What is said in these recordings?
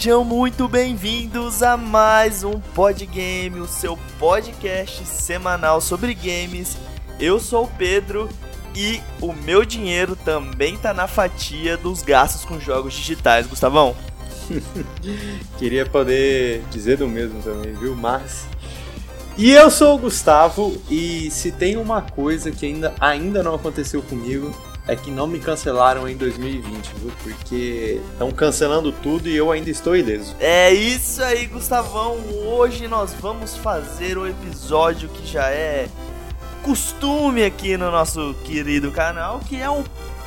Sejam muito bem-vindos a mais um Podgame, o seu podcast semanal sobre games. Eu sou o Pedro e o meu dinheiro também tá na fatia dos gastos com jogos digitais, Gustavão. Queria poder dizer do mesmo também, viu? Mas. E eu sou o Gustavo, e se tem uma coisa que ainda, ainda não aconteceu comigo, é que não me cancelaram em 2020, viu? Porque estão cancelando tudo e eu ainda estou ileso. É isso aí, Gustavão. Hoje nós vamos fazer o episódio que já é costume aqui no nosso querido canal, que é um,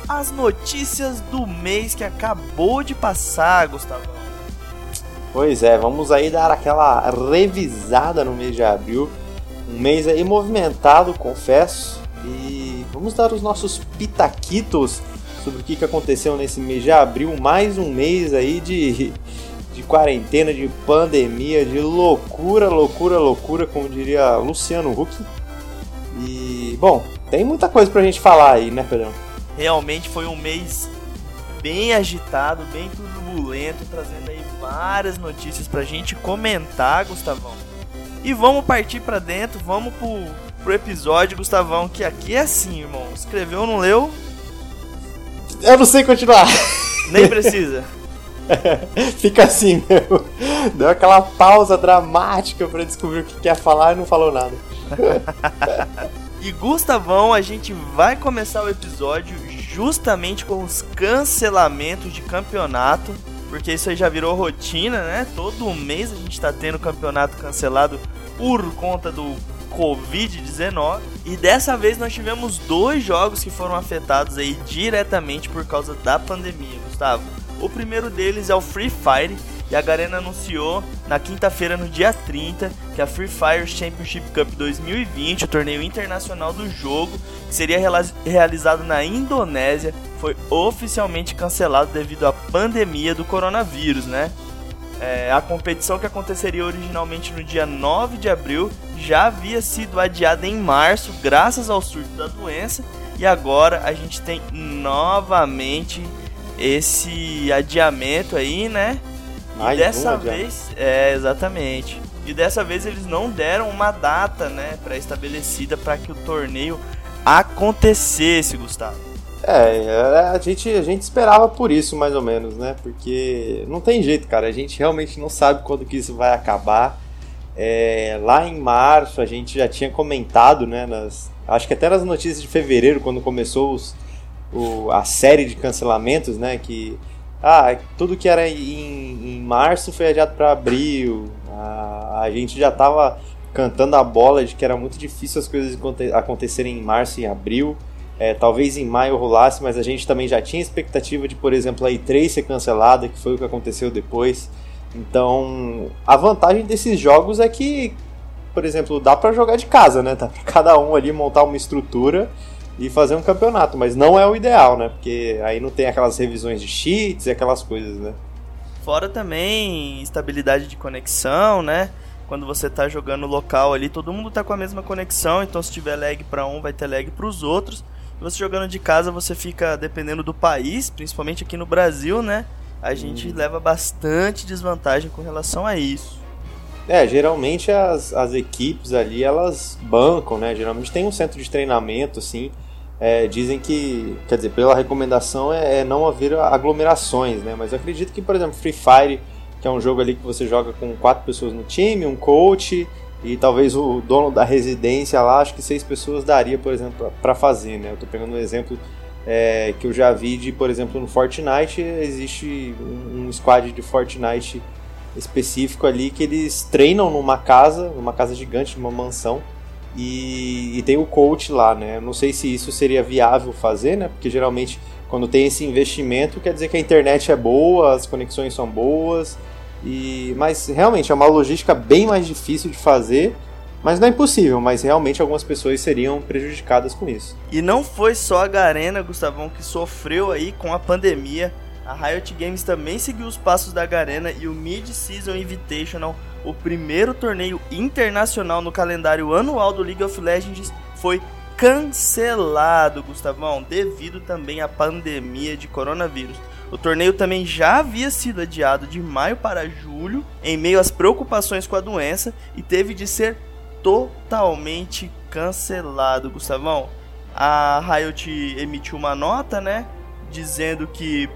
as notícias do mês que acabou de passar, Gustavão. Pois é, vamos aí dar aquela revisada no mês de abril. Um mês aí movimentado, confesso. E vamos dar os nossos pitaquitos sobre o que, aconteceu nesse mês de abril. Mais um mês aí de, de quarentena, de pandemia, de loucura, loucura, loucura, como diria Luciano Huck. E, bom, tem muita coisa pra gente falar aí, né, Pedrão? Realmente foi um mês bem agitado, bem turbulento, trazendo aí várias notícias pra gente comentar, Gustavão. E vamos partir pra dentro, vamos pro, pro episódio, Gustavão, que aqui é assim, irmão. Escreveu, não leu? Eu não sei continuar. Nem precisa. Fica assim, meu. Deu aquela pausa dramática para descobrir o que quer falar e não falou nada. e Gustavão, a gente vai começar o episódio justamente com os cancelamentos de campeonato, porque isso aí já virou rotina, né? Todo mês a gente tá tendo campeonato cancelado por conta do Covid-19. E dessa vez nós tivemos dois jogos que foram afetados aí diretamente por causa da pandemia, Gustavo. O primeiro deles é o Free Fire, e a Garena anunciou na quinta-feira, no dia 30, que a Free Fire Championship Cup 2020, o torneio internacional do jogo, que seria realizado na Indonésia, foi oficialmente cancelado devido à pandemia do coronavírus, né? É, a competição que aconteceria originalmente no dia 9 de abril já havia sido adiada em março, graças ao surto da doença, e agora a gente tem novamente esse adiamento aí, né? E Mais dessa vez, é exatamente. E dessa vez eles não deram uma data, né, pré-estabelecida para que o torneio acontecesse, Gustavo. É, é, a gente, a gente esperava por isso, mais ou menos, né? Porque não tem jeito, cara. A gente realmente não sabe quando que isso vai acabar. É, lá em março a gente já tinha comentado, né? Nas, acho que até nas notícias de fevereiro, quando começou os, o, a série de cancelamentos, né? Que ah, tudo que era em, em março foi adiado para abril. A, a gente já estava cantando a bola de que era muito difícil as coisas acontecerem em março e abril. É, talvez em maio rolasse, mas a gente também já tinha expectativa de, por exemplo, a E3 ser cancelada, que foi o que aconteceu depois. Então, a vantagem desses jogos é que, por exemplo, dá para jogar de casa, né? Dá pra cada um ali montar uma estrutura e fazer um campeonato, mas não é o ideal, né? Porque aí não tem aquelas revisões de cheats e aquelas coisas, né? Fora também estabilidade de conexão, né? Quando você tá jogando local ali, todo mundo tá com a mesma conexão, então se tiver lag para um, vai ter lag para os outros. Você jogando de casa, você fica dependendo do país, principalmente aqui no Brasil, né? A gente hum. leva bastante desvantagem com relação a isso. É, geralmente as, as equipes ali, elas bancam, né? Geralmente tem um centro de treinamento, assim, é, dizem que, quer dizer, pela recomendação é, é, não haver aglomerações, né? Mas eu acredito que, por exemplo, Free Fire, que é um jogo ali que você joga com quatro pessoas no time, um coach e talvez o dono da residência lá, acho que seis pessoas daria, por exemplo, para fazer, né? Eu tô pegando um exemplo é, que eu já vi de, por exemplo, no Fortnite, existe um, um squad de Fortnite específico ali que eles treinam numa casa, numa casa gigante, numa mansão, e, e, tem o coach lá, né? Não sei se isso seria viável fazer, né? Porque geralmente quando tem esse investimento quer dizer que a internet é boa, as conexões são boas, e mas realmente é uma logística bem mais difícil de fazer. Mas não é impossível, mas realmente algumas pessoas seriam prejudicadas com isso. E não foi só a Garena, Gustavão, que sofreu aí com a pandemia. A Riot Games também seguiu os passos da Garena e o Mid-Season Invitational o primeiro torneio internacional no calendário anual do League of Legends foi cancelado, Gustavão, devido também à pandemia de coronavírus. O torneio também já havia sido adiado de maio para julho, em meio às preocupações com a doença, e teve de ser totalmente cancelado, Gustavão. A Riot emitiu uma nota, né, dizendo que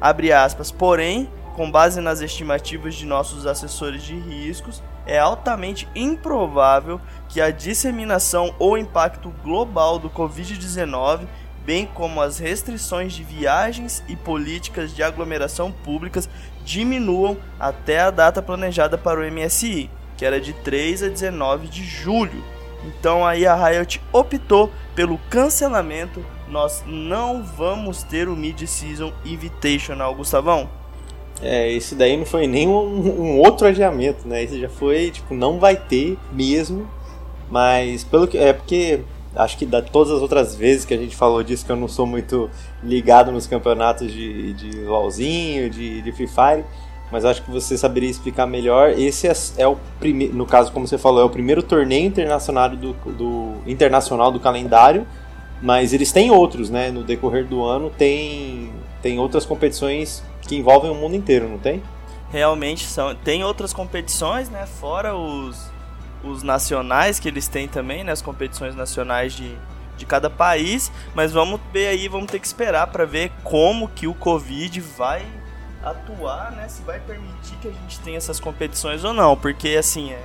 abre aspas, porém, com base nas estimativas de nossos assessores de riscos, é altamente improvável que a disseminação ou impacto global do Covid-19 bem como as restrições de viagens e políticas de aglomeração públicas diminuam até a data planejada para o MSI, que era de 3 a 19 de julho. Então aí a Riot optou pelo cancelamento. Nós não vamos ter o Mid-Season Invitational, Gustavão. É, esse daí não foi nem um, um, outro adiamento, né? Esse já foi, tipo, não vai ter mesmo. Mas pelo que. É porque acho que da todas as outras vezes que a gente falou disso, que eu não sou muito ligado nos campeonatos de, de LOLzinho, de, de Free Fire, mas acho que você saberia explicar melhor. Esse é, é o primeiro, no caso, como você falou, é o primeiro torneio internacional do, do, internacional do calendário, mas eles têm outros, né? No decorrer do ano tem, tem outras competições que envolvem o mundo inteiro, não tem? Realmente são. Tem outras competições, né? Fora os os nacionais que eles têm também, né, as competições nacionais de, de cada país, mas vamos ver aí, vamos ter que esperar para ver como que o Covid vai atuar, né, se vai permitir que a gente tenha essas competições ou não, porque assim, é,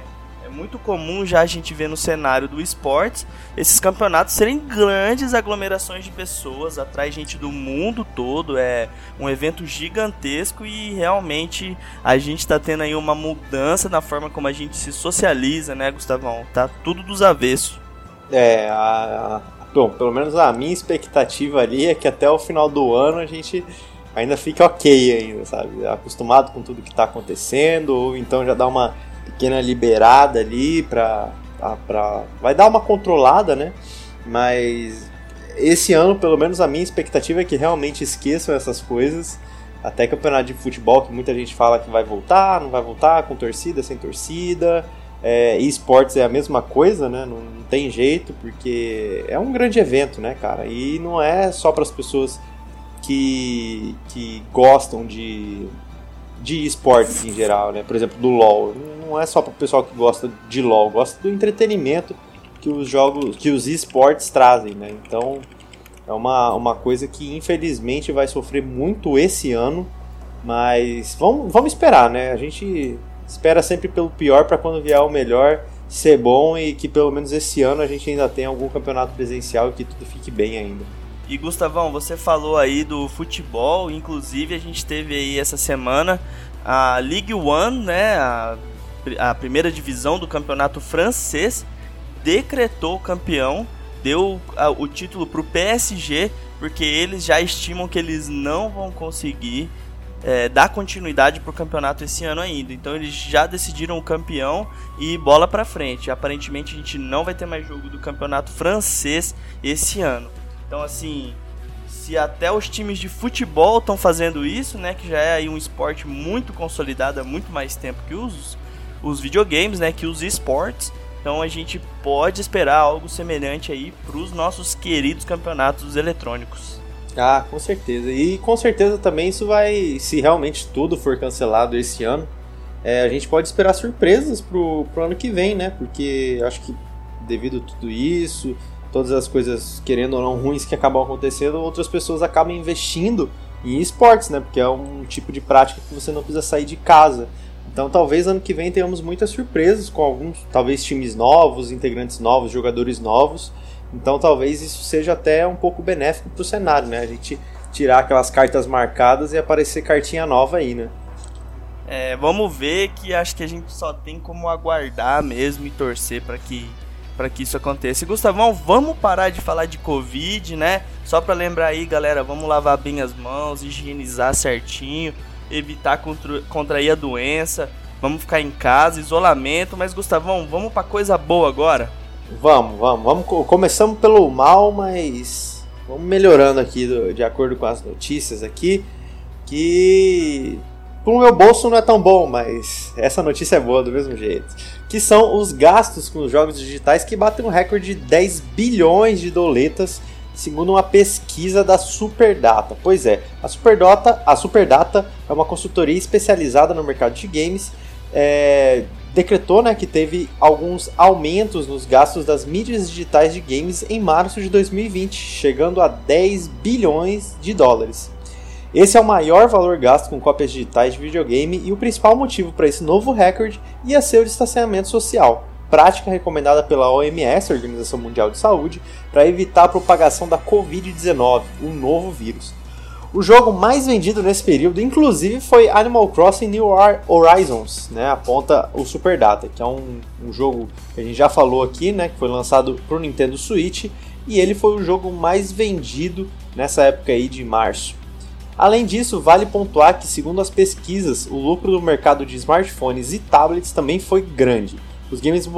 é muito comum já a gente ver no cenário do esportes esses campeonatos serem grandes aglomerações de pessoas, atrai gente do mundo todo, é um evento gigantesco e realmente a gente está tendo aí uma mudança na forma como a gente se socializa, né, Gustavão? Tá tudo dos avessos. É, a, a, bom, pelo menos a minha expectativa ali é que até o final do ano a gente ainda fique ok ainda, sabe? Acostumado com tudo que está acontecendo, ou então já dá uma pequena liberada ali pra, pra, vai dar uma controlada, né? Mas esse ano, pelo menos a minha expectativa é que realmente esqueçam essas coisas. Até campeonato de futebol, que muita gente fala que vai voltar, não vai voltar, com torcida, sem torcida. É, esportes é a mesma coisa, né? Não, não, tem jeito, porque é um grande evento, né, cara? E não é só para as pessoas que, que gostam de, de esportes em geral, né? Por exemplo, do LoL. Não é só para o pessoal que gosta de LoL, gosta do entretenimento que os jogos, que os esportes trazem, né? Então é uma, uma coisa que infelizmente vai sofrer muito esse ano, mas vamos, vamos esperar, né? A gente espera sempre pelo pior para quando vier o melhor ser bom e que pelo menos esse ano a gente ainda tenha algum campeonato presencial e que tudo fique bem ainda. E Gustavão, você falou aí do futebol, inclusive a gente teve aí essa semana a League One, né, a, a primeira divisão do campeonato francês, decretou campeão, deu o título para o PSG, porque eles já estimam que eles não vão conseguir é, dar continuidade para o campeonato esse ano ainda. Então eles já decidiram o campeão e bola para frente. Aparentemente a gente não vai ter mais jogo do campeonato francês esse ano. Então, assim, se até os times de futebol estão fazendo isso, né, que já é um esporte muito consolidado há muito mais tempo que os, os videogames, né, que os esportes, então a gente pode esperar algo semelhante aí para os nossos queridos campeonatos eletrônicos. Ah, com certeza. E com certeza também isso vai, se realmente tudo for cancelado esse ano, é, a gente pode esperar surpresas pro, pro ano que vem, né? Porque acho que devido a tudo isso, todas as coisas, querendo ou não, ruins que acabam acontecendo, outras pessoas acabam investindo em esportes, né? Porque é um tipo de prática que você não precisa sair de casa. Então talvez ano que vem tenhamos muitas surpresas com alguns, talvez times novos, integrantes novos, jogadores novos. Então talvez isso seja até um pouco benéfico para o cenário, né? A gente tirar aquelas cartas marcadas e aparecer cartinha nova aí, né? É, vamos ver que acho que a gente só tem como aguardar mesmo e torcer para que para que isso aconteça. E Gustavão, vamos parar de falar de Covid, né? Só para lembrar aí, galera, vamos lavar bem as mãos, higienizar certinho, evitar contra, contrair a doença. Vamos ficar em casa, isolamento, mas Gustavão, vamos para coisa boa agora? Vamos, vamos, vamos. Começamos pelo mal, mas vamos melhorando aqui do, de acordo com as notícias aqui, que pro meu bolso não é tão bom, mas essa notícia é boa do mesmo jeito que são os gastos com os jogos digitais que batem um recorde de 10 bilhões de doletas, segundo uma pesquisa da Superdata. Pois é, a Superdata, a Superdata é uma consultoria especializada no mercado de games. É, decretou né, que teve alguns aumentos nos gastos das mídias digitais de games em março de 2020, chegando a 10 bilhões de dólares. Esse é o maior valor gasto com cópias digitais de videogame e o principal motivo para esse novo recorde ia ser o distanciamento social prática recomendada pela OMS, Organização Mundial de Saúde, para evitar a propagação da Covid-19, um novo vírus. O jogo mais vendido nesse período, inclusive, foi Animal Crossing New Horizons, né? Aponta o Superdata, que é um, um jogo que a gente já falou aqui, né? Que foi lançado para o Nintendo Switch e ele foi o jogo mais vendido nessa época aí de março. Além disso, vale pontuar que, segundo as pesquisas, o lucro do mercado de smartphones e tablets também foi grande. Os games,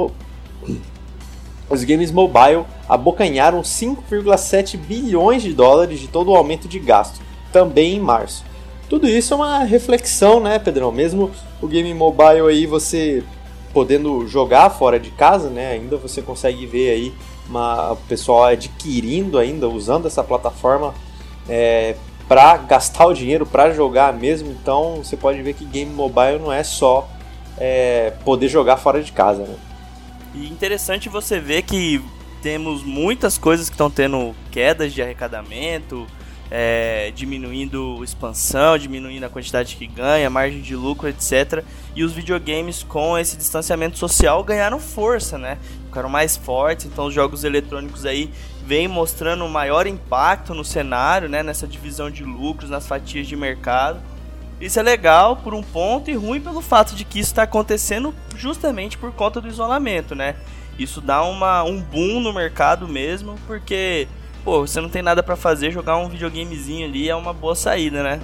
os games mobile abocanharam 5,7 bilhões de dólares de todo o aumento de gasto, também em março. Tudo isso é uma reflexão, né, Pedrão? Mesmo o game mobile aí você podendo jogar fora de casa, né, ainda você consegue ver aí uma, o pessoal adquirindo ainda, usando essa plataforma é, para gastar o dinheiro, para jogar mesmo. Então você pode ver que game mobile não é só é, poder jogar fora de casa. Né? E interessante você ver que temos muitas coisas que estão tendo quedas de arrecadamento, é, diminuindo expansão, diminuindo a quantidade que ganha, margem de lucro, etc. E os videogames com esse distanciamento social ganharam força, né? Ficaram mais fortes, então os jogos eletrônicos aí vêm mostrando um maior impacto no cenário, né? Nessa divisão de lucros, nas fatias de mercado. Isso é legal por um ponto e ruim pelo fato de que isso está acontecendo justamente por conta do isolamento, né? Isso dá uma, um boom no mercado mesmo, porque, pô, você não tem nada para fazer, jogar um videogamezinho ali é uma boa saída, né?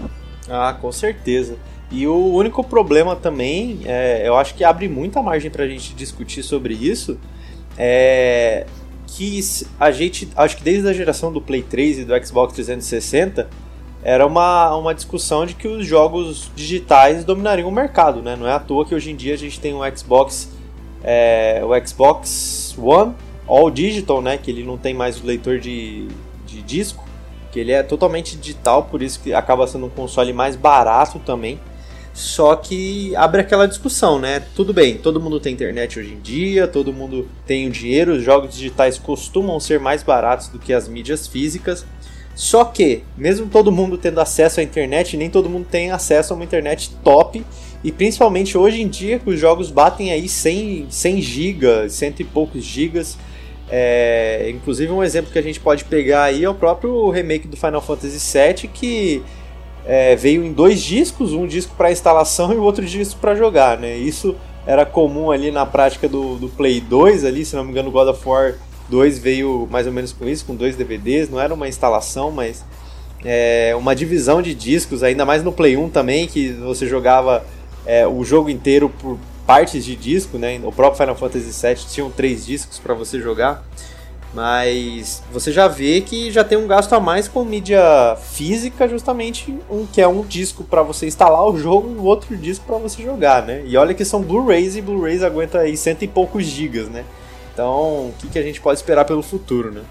Ah, com certeza. E o único problema também, é, eu acho que abre muita margem para a gente discutir sobre isso, é que a gente, acho que desde a geração do Play 3 e do Xbox 360, era uma, uma discussão de que os jogos digitais dominariam o mercado, né? Não é à toa que hoje em dia a gente tem o Xbox, é, o Xbox One All Digital, né? Que ele não tem mais o leitor de, de disco, que ele é totalmente digital, por isso que acaba sendo um console mais barato também. Só que abre aquela discussão, né? Tudo bem, todo mundo tem internet hoje em dia, todo mundo tem o dinheiro, os jogos digitais costumam ser mais baratos do que as mídias físicas. Só que, mesmo todo mundo tendo acesso à internet, nem todo mundo tem acesso a uma internet top. E principalmente hoje em dia, que os jogos batem aí 100, 100 gigas, cento e poucos gigas. É, inclusive um exemplo que a gente pode pegar aí é o próprio remake do Final Fantasy VII, que é, veio em dois discos, um disco para instalação e o outro disco para jogar, né? Isso era comum ali na prática do, do Play 2 ali, se não me engano, God of War 2 veio mais ou menos com isso, com dois DVDs, não era uma instalação, mas é, uma divisão de discos, ainda mais no Play 1 também, que você jogava é, o jogo inteiro por partes de disco, né? O próprio Final Fantasy VII tinha três discos para você jogar, mas você já vê que já tem um gasto a mais com mídia física, justamente um que é um disco para você instalar o jogo e outro disco para você jogar, né? E olha que são Blu-rays e Blu-rays aguenta aí cento e poucos gigas, né? Então, o que, que a gente pode esperar pelo futuro, né?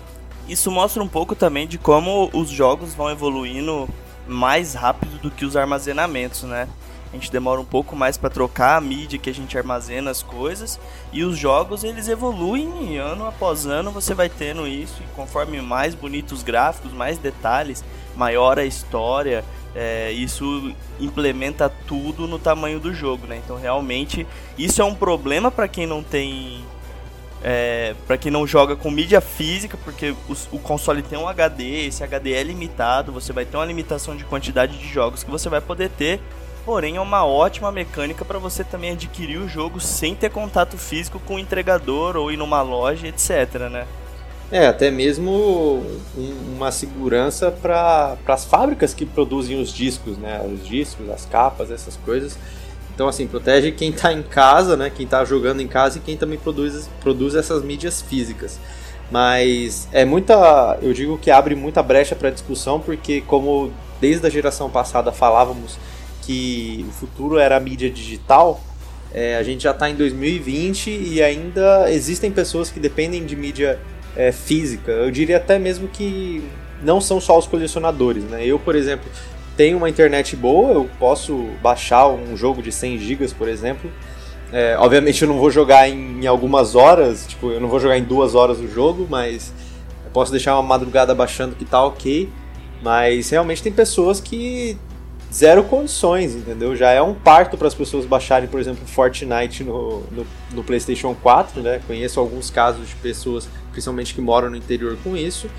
Isso mostra um pouco também de como os jogos vão evoluindo mais rápido do que os armazenamentos, né? A gente demora um pouco mais para trocar a mídia que a gente armazena as coisas e os jogos eles evoluem ano após ano você vai tendo isso e conforme mais bonitos os gráficos, mais detalhes, maior a história, é, isso implementa tudo no tamanho do jogo, né? Então realmente isso é um problema para quem não tem é, para quem não joga com mídia física, porque o, o, console tem um HD, esse HD é limitado, você vai ter uma limitação de quantidade de jogos que você vai poder ter, porém é uma ótima mecânica para você também adquirir o jogo sem ter contato físico com o entregador ou ir numa loja, etc, né? É, até mesmo uma segurança para as fábricas que produzem os discos, né? Os discos, as capas, essas coisas então, assim, protege quem está em casa, né? Quem está jogando em casa e quem também produz, produz essas mídias físicas. Mas é muita. Eu digo que abre muita brecha para discussão, porque, como desde a geração passada falávamos que o futuro era a mídia digital, é, a gente já está em 2020 e ainda existem pessoas que dependem de mídia é, física. Eu diria até mesmo que não são só os colecionadores, né? Eu, por exemplo, tenho uma internet boa, eu posso baixar um jogo de 100 GB, por exemplo. É, obviamente eu não vou jogar em, em, algumas horas, tipo, eu não vou jogar em duas horas o jogo, mas eu posso deixar uma madrugada baixando que tá ok. Mas realmente tem pessoas que zero condições, entendeu? Já é um parto para as pessoas baixarem, por exemplo, Fortnite no, no, no, PlayStation 4, né? Conheço alguns casos de pessoas, principalmente que moram no interior, com isso.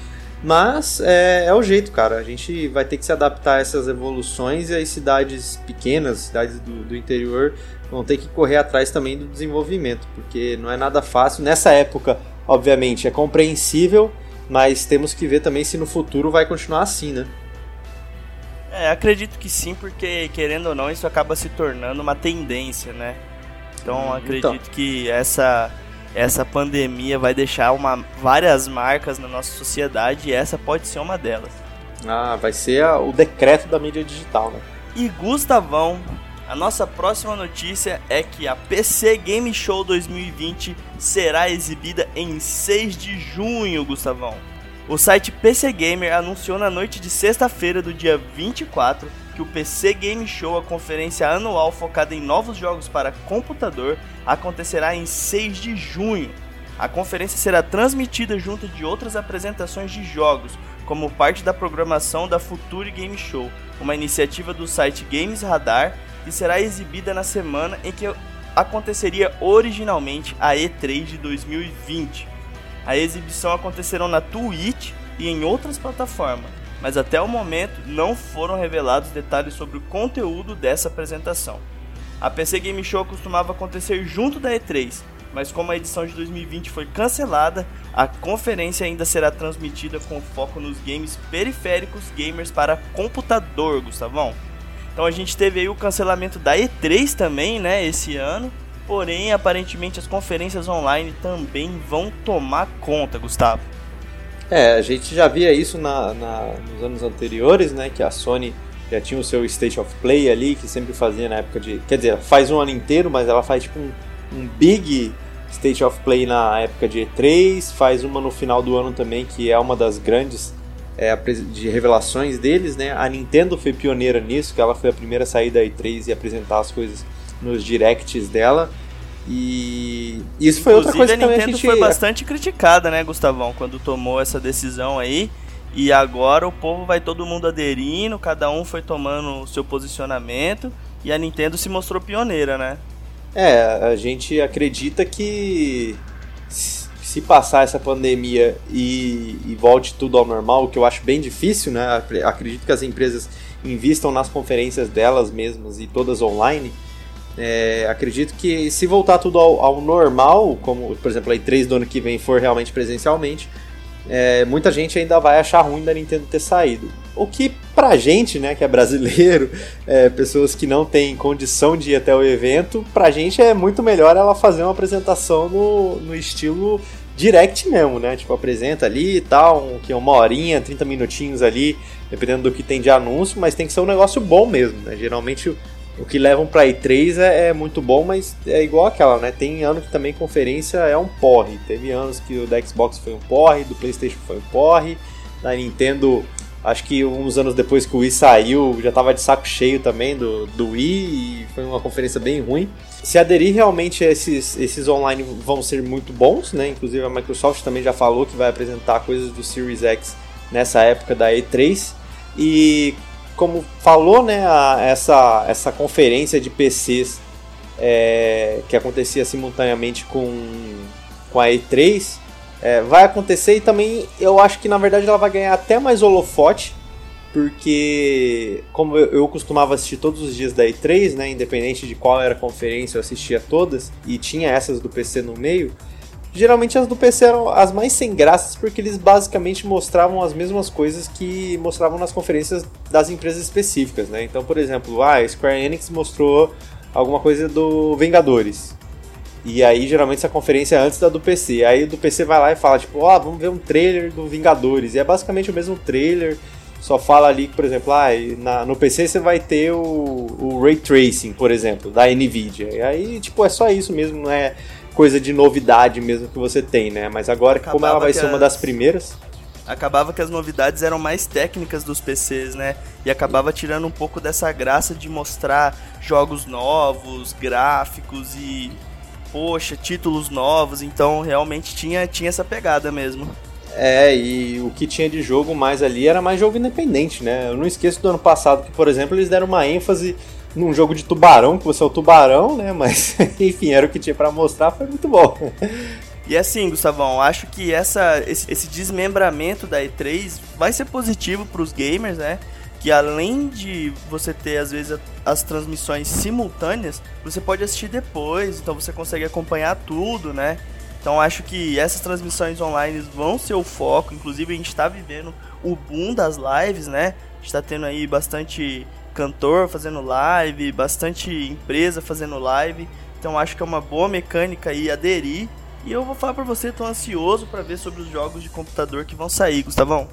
Mas é, é, o jeito, cara. A gente vai ter que se adaptar a essas evoluções e as cidades pequenas, cidades do, do interior, vão ter que correr atrás também do desenvolvimento, porque não é nada fácil. Nessa época, obviamente, é compreensível, mas temos que ver também se no futuro vai continuar assim, né? É, acredito que sim, porque querendo ou não, isso acaba se tornando uma tendência, né? Então, então. acredito então. que essa essa pandemia vai deixar uma, várias marcas na nossa sociedade e essa pode ser uma delas. Ah, vai ser a, o decreto da mídia digital, né? E Gustavão, a nossa próxima notícia é que a PC Game Show 2020 será exibida em 6 de junho, Gustavão. O site PC Gamer anunciou na noite de sexta-feira do dia 24 que o PC Game Show, a conferência anual focada em novos jogos para computador, acontecerá em 6 de junho. A conferência será transmitida junto de outras apresentações de jogos, como parte da programação da Future Game Show, uma iniciativa do site Games Radar, e será exibida na semana em que aconteceria originalmente a E3 de 2020. A exibição acontecerá na Twitch e em outras plataformas, mas até o momento não foram revelados detalhes sobre o conteúdo dessa apresentação. A PC Game Show costumava acontecer junto da E3, mas como a edição de 2020 foi cancelada, a conferência ainda será transmitida com foco nos games periféricos gamers para computador, Gustavão. Então a gente teve aí o cancelamento da E3 também, né, esse ano. Porém, aparentemente as conferências online também vão tomar conta, Gustavo. É, a gente já via isso na, na, nos anos anteriores, né? Que a Sony já tinha o seu State of Play ali, que sempre fazia na época de. Quer dizer, faz um ano inteiro, mas ela faz tipo um, um big State of Play na época de E3, faz uma no final do ano também, que é uma das grandes é, de revelações deles, né? A Nintendo foi pioneira nisso, que ela foi a primeira a sair da E3 e apresentar as coisas nos directs dela. E isso foi outra coisa que a Nintendo gente... foi bastante criticada, né, Gustavão, quando tomou essa decisão aí. E agora o povo vai todo mundo aderindo, cada um foi tomando o seu posicionamento e a Nintendo se mostrou pioneira, né? É, a gente acredita que se passar essa pandemia e, e volte tudo ao normal, o que eu acho bem difícil, né? Acredito que as empresas invistam nas conferências delas mesmas e todas online é, acredito que se voltar tudo ao, ao, normal, como por exemplo a E3 do ano que vem for realmente presencialmente, é, muita gente ainda vai achar ruim da Nintendo ter saído. O que pra gente, né, que é brasileiro, é, pessoas que não têm condição de ir até o evento, pra gente é muito melhor ela fazer uma apresentação no, no estilo direct mesmo, né? Tipo, apresenta ali e tal, um, que é uma horinha, 30 minutinhos ali, dependendo do que tem de anúncio, mas tem que ser um negócio bom mesmo, né? Geralmente o que levam para E3 é, é, muito bom, mas é igual aquela, né? Tem ano que também conferência é um porre. Teve anos que o da Xbox foi um porre, do PlayStation foi um porre, da Nintendo, acho que uns anos depois que o Wii saiu, já tava de saco cheio também do, do Wii e foi uma conferência bem ruim. Se aderir realmente esses, esses online vão ser muito bons, né? Inclusive a Microsoft também já falou que vai apresentar coisas do Series X nessa época da E3. E como falou, né, a, essa, essa conferência de PCs é, que acontecia simultaneamente com, com a E3 é, vai acontecer e também eu acho que na verdade ela vai ganhar até mais holofote porque como eu, eu, costumava assistir todos os dias da E3, né, independente de qual era a conferência, eu assistia todas e tinha essas do PC no meio. Geralmente as do PC eram as mais sem graças porque eles basicamente mostravam as mesmas coisas que mostravam nas conferências das empresas específicas, né? Então, por exemplo, ah, a Square Enix mostrou alguma coisa do Vingadores. E aí, geralmente, essa conferência é antes da do PC. Aí do PC vai lá e fala, tipo, ó, vamos ver um trailer do Vingadores. E é basicamente o mesmo trailer, só fala ali por exemplo, ah, na, no PC você vai ter o, o Ray Tracing, por exemplo, da NVIDIA. E aí, tipo, é só isso mesmo, não é coisa de novidade mesmo que você tem, né? Mas agora, Acabava como ela vai ser as... uma das primeiras acabava que as novidades eram mais técnicas dos PCs, né? E acabava tirando um pouco dessa graça de mostrar jogos novos, gráficos e poxa, títulos novos, então realmente tinha tinha essa pegada mesmo. É, e o que tinha de jogo mais ali era mais jogo independente, né? Eu não esqueço do ano passado que, por exemplo, eles deram uma ênfase num jogo de tubarão, que você é o tubarão, né? Mas, enfim, era o que tinha para mostrar, foi muito bom. E assim, Gustavão, acho que essa, esse, esse desmembramento da E3 vai ser positivo para os gamers, né? Que além de você ter, às vezes, as transmissões simultâneas, você pode assistir depois, então você consegue acompanhar tudo, né? Então acho que essas transmissões online vão ser o foco. Inclusive a gente está vivendo o boom das lives, né? A gente está tendo aí bastante cantor fazendo live, bastante empresa fazendo live. Então acho que é uma boa mecânica aí aderir e eu vou falar pra você, tô ansioso para ver sobre os jogos de computador que vão sair, Gustavão.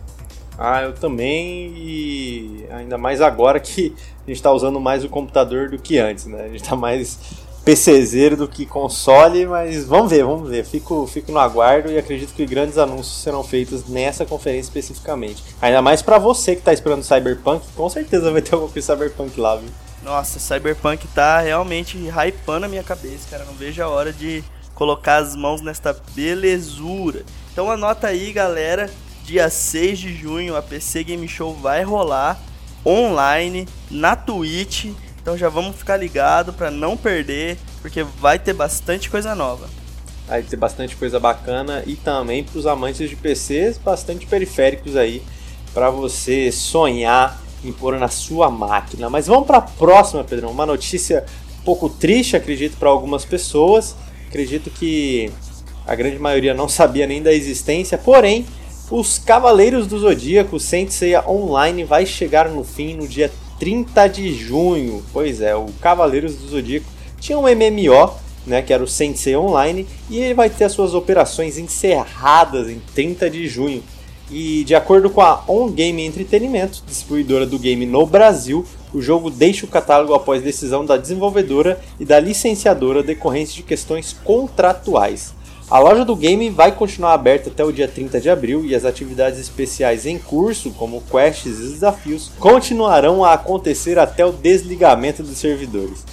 Ah, eu também, e ainda mais agora que a gente tá usando mais o computador do que antes, né? A gente tá mais PCzeiro do que console, mas vamos ver, vamos ver. Fico, fico no aguardo e acredito que grandes anúncios serão feitos nessa conferência especificamente. Ainda mais para você que tá esperando Cyberpunk, com certeza vai ter alguma coisa Cyberpunk lá, viu? Nossa, Cyberpunk tá realmente hypando a minha cabeça, cara. Não vejo a hora de colocar as mãos nesta belezura. Então anota aí, galera, dia 6 de junho a PC Game Show vai rolar online na Twitch. Então já vamos ficar ligado para não perder, porque vai ter bastante coisa nova. Vai ter bastante coisa bacana e também para os amantes de PCs, bastante periféricos aí para você sonhar em pôr na sua máquina. Mas vamos para a próxima, Pedrão. Uma notícia um pouco triste, acredito, para algumas pessoas acredito que a grande maioria não sabia nem da existência, porém, os Cavaleiros do Zodíaco Saint Seiya Online vai chegar no fim no dia 30 de junho. Pois é, o Cavaleiros do Zodíaco tinha um MMO, né, que era o Saint Seiya Online, e ele vai ter as suas operações encerradas em 30 de junho. E de acordo com a On Game Entretenimento, distribuidora do game no Brasil, o jogo deixa o catálogo após decisão da desenvolvedora e da licenciadora decorrentes de questões contratuais. A loja do game vai continuar aberta até o dia 30 de abril e as atividades especiais em curso, como quests e desafios, continuarão a acontecer até o desligamento dos servidores.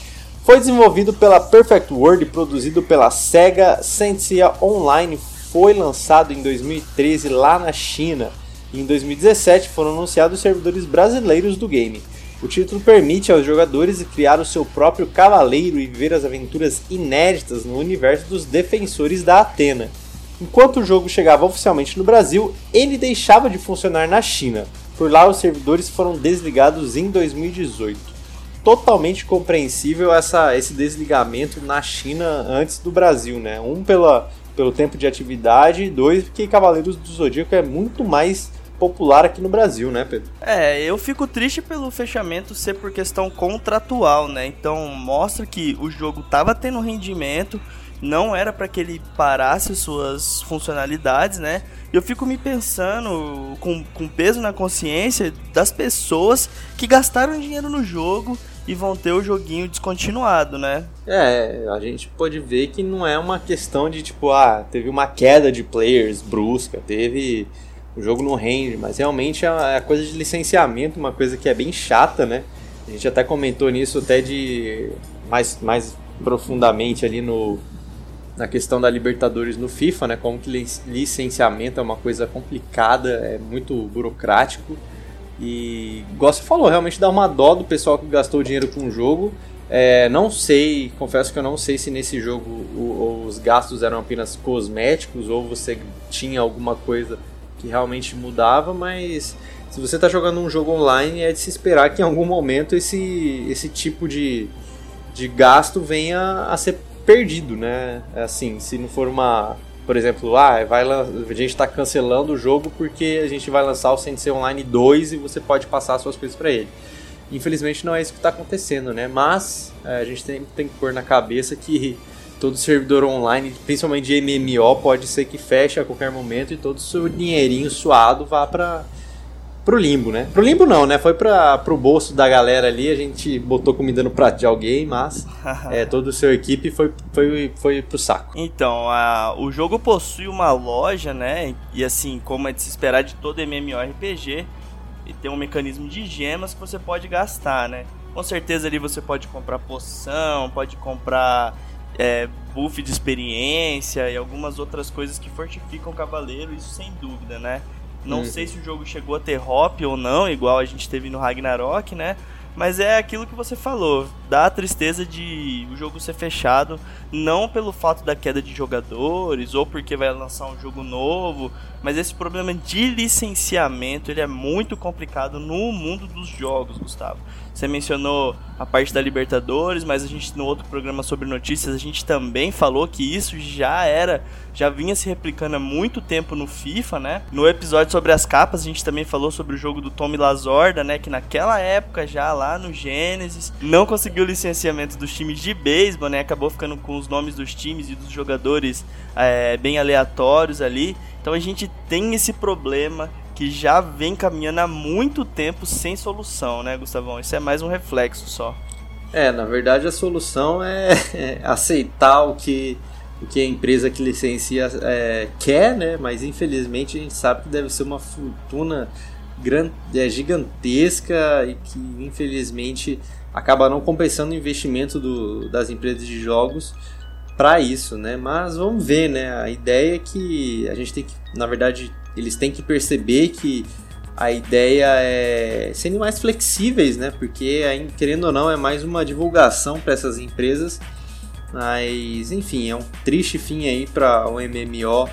Foi desenvolvido pela Perfect World e produzido pela Sega Sensia Online foi lançado em 2013 lá na China. E em 2017 foram anunciados os servidores brasileiros do game. O título permite aos jogadores criar o seu próprio cavaleiro e viver as aventuras inéditas no universo dos defensores da Atena. Enquanto o jogo chegava oficialmente no Brasil, ele deixava de funcionar na China. Por lá, os servidores foram desligados em 2018. Totalmente compreensível essa, esse desligamento na China antes do Brasil, né? Um pela pelo tempo de atividade, dois, porque Cavaleiros do Zodíaco é muito mais popular aqui no Brasil, né, Pedro? É, eu fico triste pelo fechamento ser por questão contratual, né? Então mostra que o jogo tava tendo rendimento, não era para que ele parasse suas funcionalidades, né? Eu fico me pensando com, com peso na consciência das pessoas que gastaram dinheiro no jogo e vão ter o joguinho descontinuado, né? É, a gente pode ver que não é uma questão de tipo, ah, teve uma queda de players brusca, teve. O jogo não rende, mas realmente é a é coisa de licenciamento, uma coisa que é bem chata, né? A gente até comentou nisso até de mais, mais profundamente ali no, na questão da Libertadores no FIFA, né? Como que licenciamento é uma coisa complicada, é muito burocrático. E, igual você falou, realmente dá uma dó do pessoal que gastou dinheiro com o jogo. É, não sei, confesso que eu não sei se nesse jogo o, os gastos eram apenas cosméticos ou você tinha alguma coisa que realmente mudava, mas se você está jogando um jogo online é de se esperar que em algum momento esse, esse tipo de, de gasto venha a ser perdido, né? Assim, se não for uma por exemplo, ah, vai, a gente está cancelando o jogo porque a gente vai lançar o Sensei Online 2 e você pode passar suas coisas para ele. Infelizmente não é isso que está acontecendo, né? Mas é, a gente tem, tem que pôr na cabeça que todo servidor online, principalmente de MMO, pode ser que feche a qualquer momento e todo o seu dinheirinho suado vá para pro limbo, né? Pro limbo não, né? Foi pra, pro bolso da galera ali, a gente botou comida no prato de alguém, mas é, todo o seu equipe foi, foi, foi pro saco. Então, a, o jogo possui uma loja, né? E assim, como é de se esperar de todo MMORPG, e tem um mecanismo de gemas que você pode gastar, né? Com certeza ali você pode comprar poção, pode comprar é, buff de experiência e algumas outras coisas que fortificam o cavaleiro, isso sem dúvida, né? Não uhum. sei se o jogo chegou a ter hop ou não, igual a gente teve no Ragnarok, né? Mas é aquilo que você falou, dá a tristeza de o jogo ser fechado, não pelo fato da queda de jogadores ou porque vai lançar um jogo novo, mas esse problema de licenciamento ele é muito complicado no mundo dos jogos, Gustavo. Você mencionou a parte da Libertadores, mas a gente no outro programa sobre notícias a gente também falou que isso já era, já vinha se replicando há muito tempo no FIFA, né? No episódio sobre as capas a gente também falou sobre o jogo do Tommy Lazorda, né? Que naquela época já lá no Genesis não conseguiu licenciamento dos times de beisebol, né? Acabou ficando com os nomes dos times e dos jogadores é, bem aleatórios ali. Então a gente tem esse problema que já vem caminhando há muito tempo sem solução, né, Gustavão? Isso é mais um reflexo só. É, na verdade a solução é, é aceitar o que, o que a empresa que licencia é, quer, né? Mas infelizmente a gente sabe que deve ser uma fortuna grande, é, gigantesca e que infelizmente acaba não compensando o investimento do, das empresas de jogos para isso, né? Mas vamos ver, né? A ideia é que a gente tem que, na verdade, eles têm que perceber que a ideia é serem mais flexíveis, né? Porque, querendo ou não, é mais uma divulgação para essas empresas. Mas, enfim, é um triste fim aí para o MMO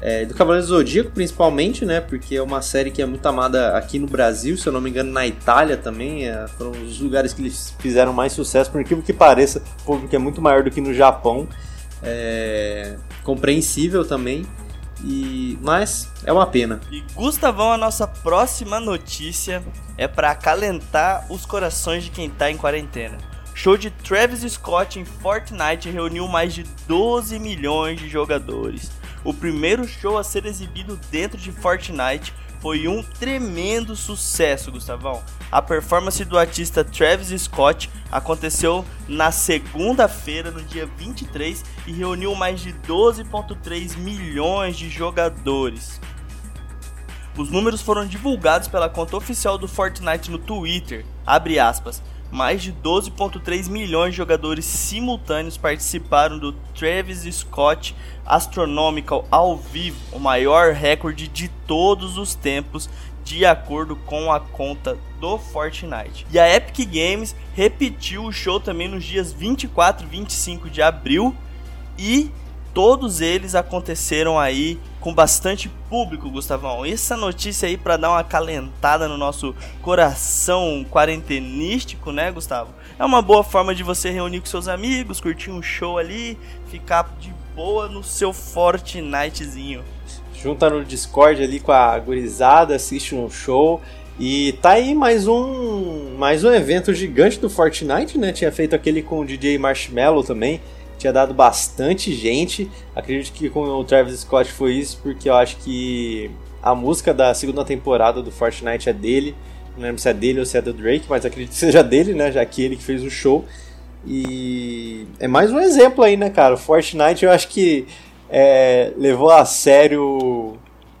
é, do Cavaleiro do Zodíaco, principalmente, né? Porque é uma série que é muito amada aqui no Brasil, se eu não me engano, na Itália também. É, foram os lugares que eles fizeram mais sucesso, por incrível que pareça, o público é muito maior do que no Japão. É, compreensível também. E, mas é uma pena. E Gustavão, a nossa próxima notícia é para acalentar os corações de quem tá em quarentena. Show de Travis Scott em Fortnite reuniu mais de 12 milhões de jogadores. O primeiro show a ser exibido dentro de Fortnite foi um tremendo sucesso, Gustavão. A performance do artista Travis Scott aconteceu na segunda-feira, no dia 23, e reuniu mais de 12,3 milhões de jogadores. Os números foram divulgados pela conta oficial do Fortnite no Twitter. Aspas mais de 12,3 milhões de jogadores simultâneos participaram do Travis Scott Astronomical ao vivo, o maior recorde de todos os tempos, de acordo com a conta do Fortnite. E a Epic Games repetiu o show também nos dias 24 e 25 de abril e todos eles aconteceram aí com bastante público, Gustavão. Essa notícia aí para dar uma calentada no nosso coração quarentenístico, né, Gustavo? É uma boa forma de você reunir com seus amigos, curtir um show ali, ficar de boa no seu Fortnitezinho. Junta no Discord ali com a gurizada, assiste um show. E tá aí mais um mais um evento gigante do Fortnite, né? Tinha feito aquele com o DJ Marshmallow também tinha dado bastante gente. Acredito que com o Travis Scott foi isso, porque eu acho que a música da segunda temporada do Fortnite é dele. Não lembro se é dele ou se é do Drake, mas acredito que seja dele, né? Já que ele que fez o show. E é mais um exemplo aí, né, cara? O Fortnite eu acho que é, levou a sério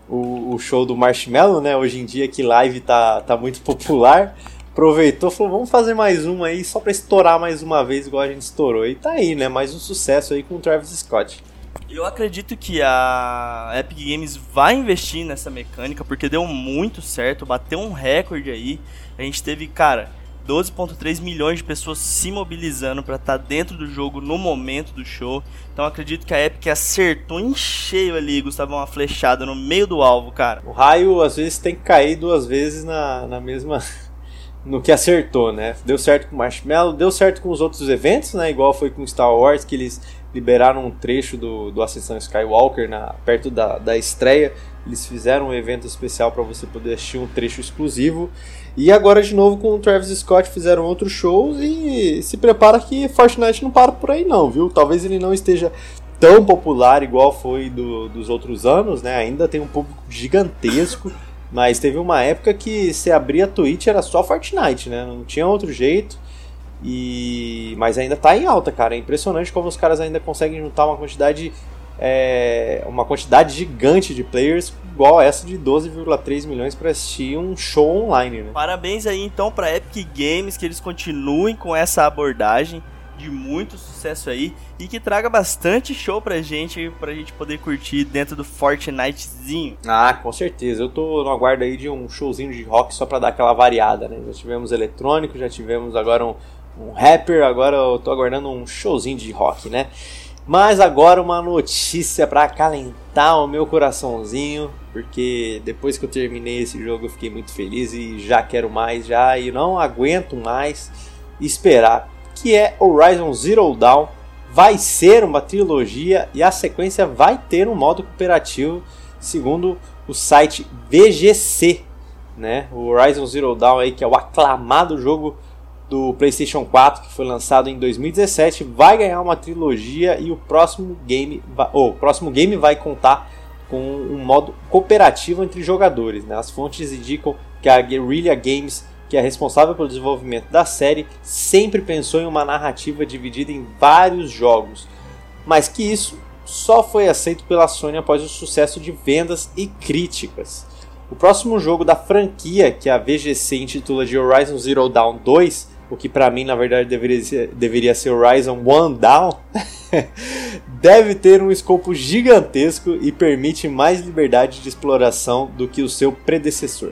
o, o, show do Marshmallow, né? Hoje em dia que live tá, tá muito popular aproveitou falou, vamos fazer mais um aí só pra estourar mais uma vez, igual a gente estourou. E tá aí, né? Mais um sucesso aí com o Travis Scott. Eu acredito que a Epic Games vai investir nessa mecânica, porque deu muito certo, bateu um recorde aí. A gente teve, cara, 12.3 milhões de pessoas se mobilizando para estar tá dentro do jogo no momento do show. Então acredito que a Epic acertou em cheio ali, Gustavo, uma flechada no meio do alvo, cara. O raio às vezes tem que cair duas vezes na, na mesma no que acertou, né? Deu certo com Marshmallow, deu certo com os outros eventos, né? Igual foi com Star Wars, que eles liberaram um trecho do, do Ascensão Skywalker na, perto da, da estreia. Eles fizeram um evento especial para você poder assistir um trecho exclusivo. E agora de novo com o Travis Scott fizeram outros shows e se prepara que Fortnite não para por aí não, viu? Talvez ele não esteja tão popular igual foi do, dos outros anos, né? Ainda tem um público gigantesco Mas teve uma época que você abria a Twitch era só Fortnite, né? Não tinha outro jeito. E mas ainda tá em alta, cara. É impressionante como os caras ainda conseguem juntar uma quantidade é, uma quantidade gigante de players igual essa de 12,3 milhões para assistir um show online, né? Parabéns aí então para Epic Games que eles continuem com essa abordagem de muito sucesso aí e que traga bastante show pra gente, pra gente poder curtir dentro do Fortnitezinho. Ah, com certeza. Eu tô no aguardo aí de um showzinho de rock só pra dar aquela variada, né? Já tivemos eletrônico, já tivemos agora um, um rapper, agora eu tô aguardando um showzinho de rock, né? Mas agora uma notícia para acalentar o meu coraçãozinho, porque depois que eu terminei esse jogo eu fiquei muito feliz e já quero mais já e não aguento mais esperar, que é Horizon Zero Dawn. Vai ser uma trilogia e a sequência vai ter um modo cooperativo, segundo o site VGC, né? O Horizon Zero Dawn aí que é o aclamado jogo do PlayStation 4, que foi lançado em 2017, vai ganhar uma trilogia e o próximo game, vai, oh, o próximo game vai contar com um modo cooperativo entre jogadores. Né? As fontes indicam que a Guerrilla Games, que é responsável pelo desenvolvimento da série, sempre pensou em uma narrativa dividida em vários jogos, mas que isso só foi aceito pela Sony após o sucesso de vendas e críticas. O próximo jogo da franquia, que a VGC intitula de Horizon Zero Dawn 2, o que para mim na verdade deveria ser, deveria ser Horizon One Down, deve ter um escopo gigantesco e permite mais liberdade de exploração do que o seu predecessor.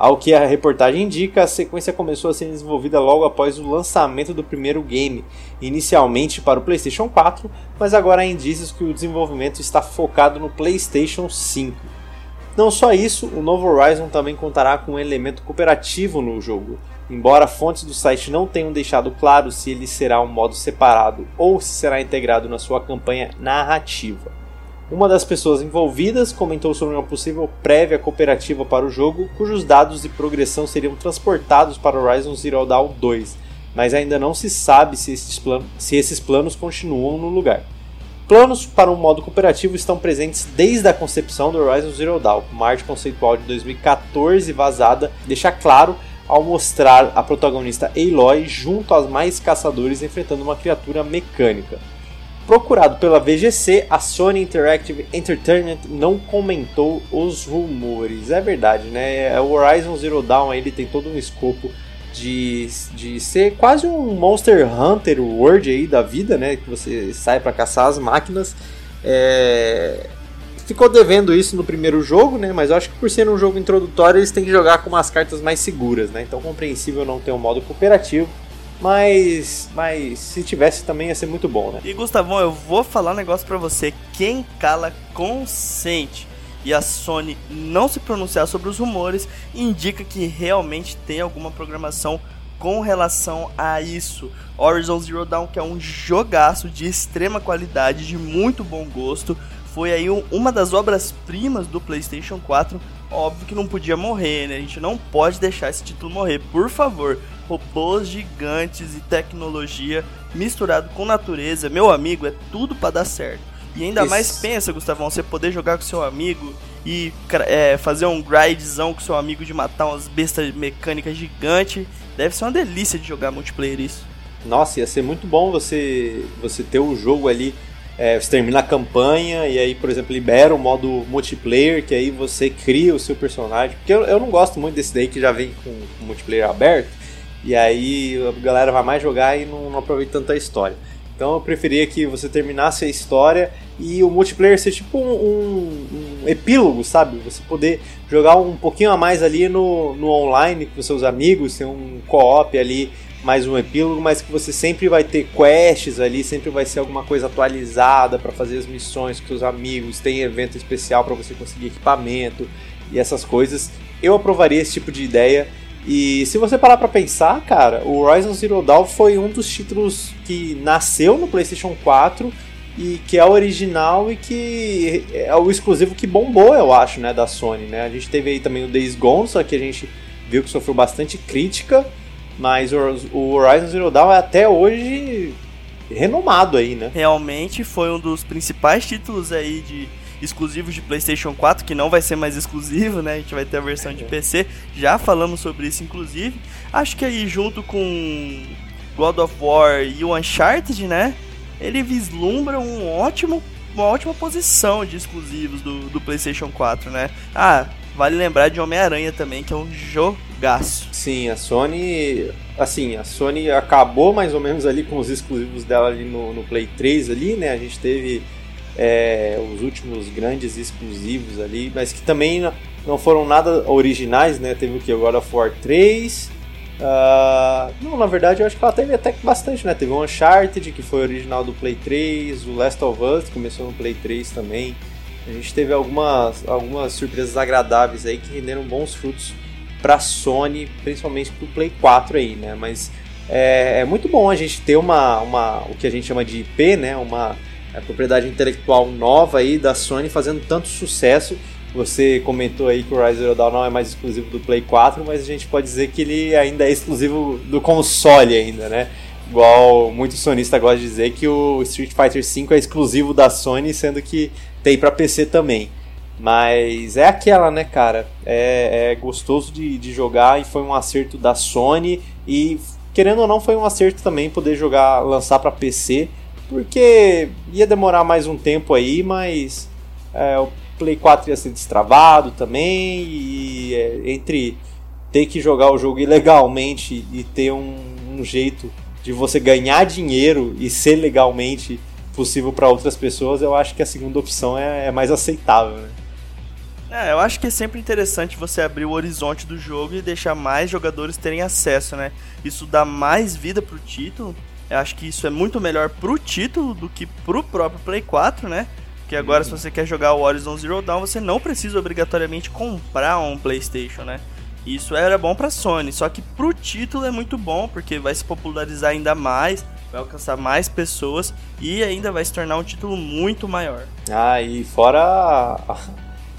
Ao que a reportagem indica, a sequência começou a ser desenvolvida logo após o lançamento do primeiro game, inicialmente para o PlayStation 4, mas agora há indícios que o desenvolvimento está focado no PlayStation 5. Não só isso, o novo Horizon também contará com um elemento cooperativo no jogo, Embora fontes do site não tenham deixado claro se ele será um modo separado ou se será integrado na sua campanha narrativa. Uma das pessoas envolvidas comentou sobre uma possível prévia cooperativa para o jogo, cujos dados de progressão seriam transportados para Horizon Zero Dawn 2, mas ainda não se sabe se esses, planos, se esses planos continuam no lugar. Planos para um modo cooperativo estão presentes desde a concepção do Horizon Zero Dawn. Uma arte conceitual de 2014 vazada deixa claro ao mostrar a protagonista Aloy junto aos mais caçadores enfrentando uma criatura mecânica. Procurado pela VGC, a Sony Interactive Entertainment não comentou os rumores. É verdade, né? É, o Horizon Zero Dawn ele tem todo um escopo de, de ser quase um Monster Hunter World aí da vida, né? Que você sai para caçar as máquinas. É ficou devendo isso no primeiro jogo, né? Mas eu acho que por ser um jogo introdutório, eles têm que jogar com umas cartas mais seguras, né? Então compreensível não ter um modo cooperativo. Mas, mas se tivesse também ia ser muito bom, né? E Gustavão, eu vou falar um negócio pra você. Quem cala consente. E a Sony não se pronunciar sobre os rumores indica que realmente tem alguma programação com relação a isso. Horizon Zero Dawn, que é um jogaço de extrema qualidade, de muito bom gosto, foi aí uma das obras-primas do PlayStation 4. Óbvio que não podia morrer, né? A gente não pode deixar esse título morrer, por favor. Robôs gigantes e tecnologia misturado com natureza, meu amigo, é tudo para dar certo. E ainda Isso. mais pensa, Gustavão, você poder jogar com seu amigo e é, fazer um grindzão com seu amigo de matar umas bestas mecânicas gigantes. Deve ser uma delícia de jogar multiplayer isso. Nossa, ia ser muito bom você, você ter o jogo ali é, você termina a campanha e aí, por exemplo, libera o modo multiplayer, que aí você cria o seu personagem. Porque eu, eu não gosto muito desse daí que já vem com, com multiplayer aberto, e aí a galera vai mais jogar e não, não aproveita tanta história. Então eu preferia que você terminasse a história e o multiplayer ser tipo um, um, um, epílogo, sabe? Você poder jogar um pouquinho a mais ali no, no online com seus amigos, ter um co-op ali mais um epílogo, mas que você sempre vai ter quests ali, sempre vai ser alguma coisa atualizada para fazer as missões com seus amigos, tem evento especial para você conseguir equipamento e essas coisas. Eu aprovaria esse tipo de ideia. E se você parar para pensar, cara, o Horizon Zero Dawn foi um dos títulos que nasceu no PlayStation 4 e que é o original e que é o exclusivo que bombou, eu acho, né, da Sony, né? A gente teve aí também o Days Gone, só que a gente viu que sofreu bastante crítica mas o Horizon Zero Dawn é até hoje renomado aí, né? Realmente foi um dos principais títulos aí de exclusivos de PlayStation 4, que não vai ser mais exclusivo, né? A gente vai ter a versão de PC. Já falamos sobre isso, inclusive. Acho que aí, junto com God of War e o Uncharted, né? Ele vislumbra um ótimo, uma ótima posição de exclusivos do, do PlayStation 4, né? Ah, vale lembrar de Homem-Aranha também, que é um jogaço. Sim, a Sony. Assim, a Sony acabou mais ou menos ali com os exclusivos dela ali no, no Play 3 ali, né? A gente teve é, os últimos grandes exclusivos ali, mas que também não foram nada originais, né? Teve o que? God of War 3. Uh, ah, não, na verdade eu acho que ela teve até bastante, né? Teve o Uncharted, que foi original do Play 3, o Last of Us, que começou no Play 3 também. A gente teve algumas, algumas surpresas agradáveis aí que renderam bons frutos para Sony, principalmente para o Play 4 aí, né? Mas é, é, muito bom a gente ter uma, uma o que a gente chama de IP, né? Uma é, propriedade intelectual nova aí da Sony fazendo tanto sucesso. Você comentou aí que o Rise Zero Dawn não é mais exclusivo do Play 4, mas a gente pode dizer que ele ainda é exclusivo do console ainda, né? Igual muitos sonistas gostam de dizer que o Street Fighter V é exclusivo da Sony, sendo que tem para PC também. Mas é aquela, né, cara? É, é gostoso de, de jogar e foi um acerto da Sony. E querendo ou não, foi um acerto também poder jogar, lançar para PC porque ia demorar mais um tempo aí, mas é, o Play 4 ia ser destravado também, e é, entre ter que jogar o jogo ilegalmente e ter um, um jeito de você ganhar dinheiro e ser legalmente possível para outras pessoas, eu acho que a segunda opção é, é mais aceitável, né? É, eu acho que é sempre interessante você abrir o horizonte do jogo e deixar mais jogadores terem acesso, né? Isso dá mais vida pro título eu acho que isso é muito melhor pro título do que pro próprio Play 4, né? Porque agora, uhum. se você quer jogar o Horizon Zero Dawn, você não precisa obrigatoriamente comprar um PlayStation, né? Isso era bom pra Sony, só que pro título é muito bom, porque vai se popularizar ainda mais, vai alcançar mais pessoas e ainda vai se tornar um título muito maior. Ah, e fora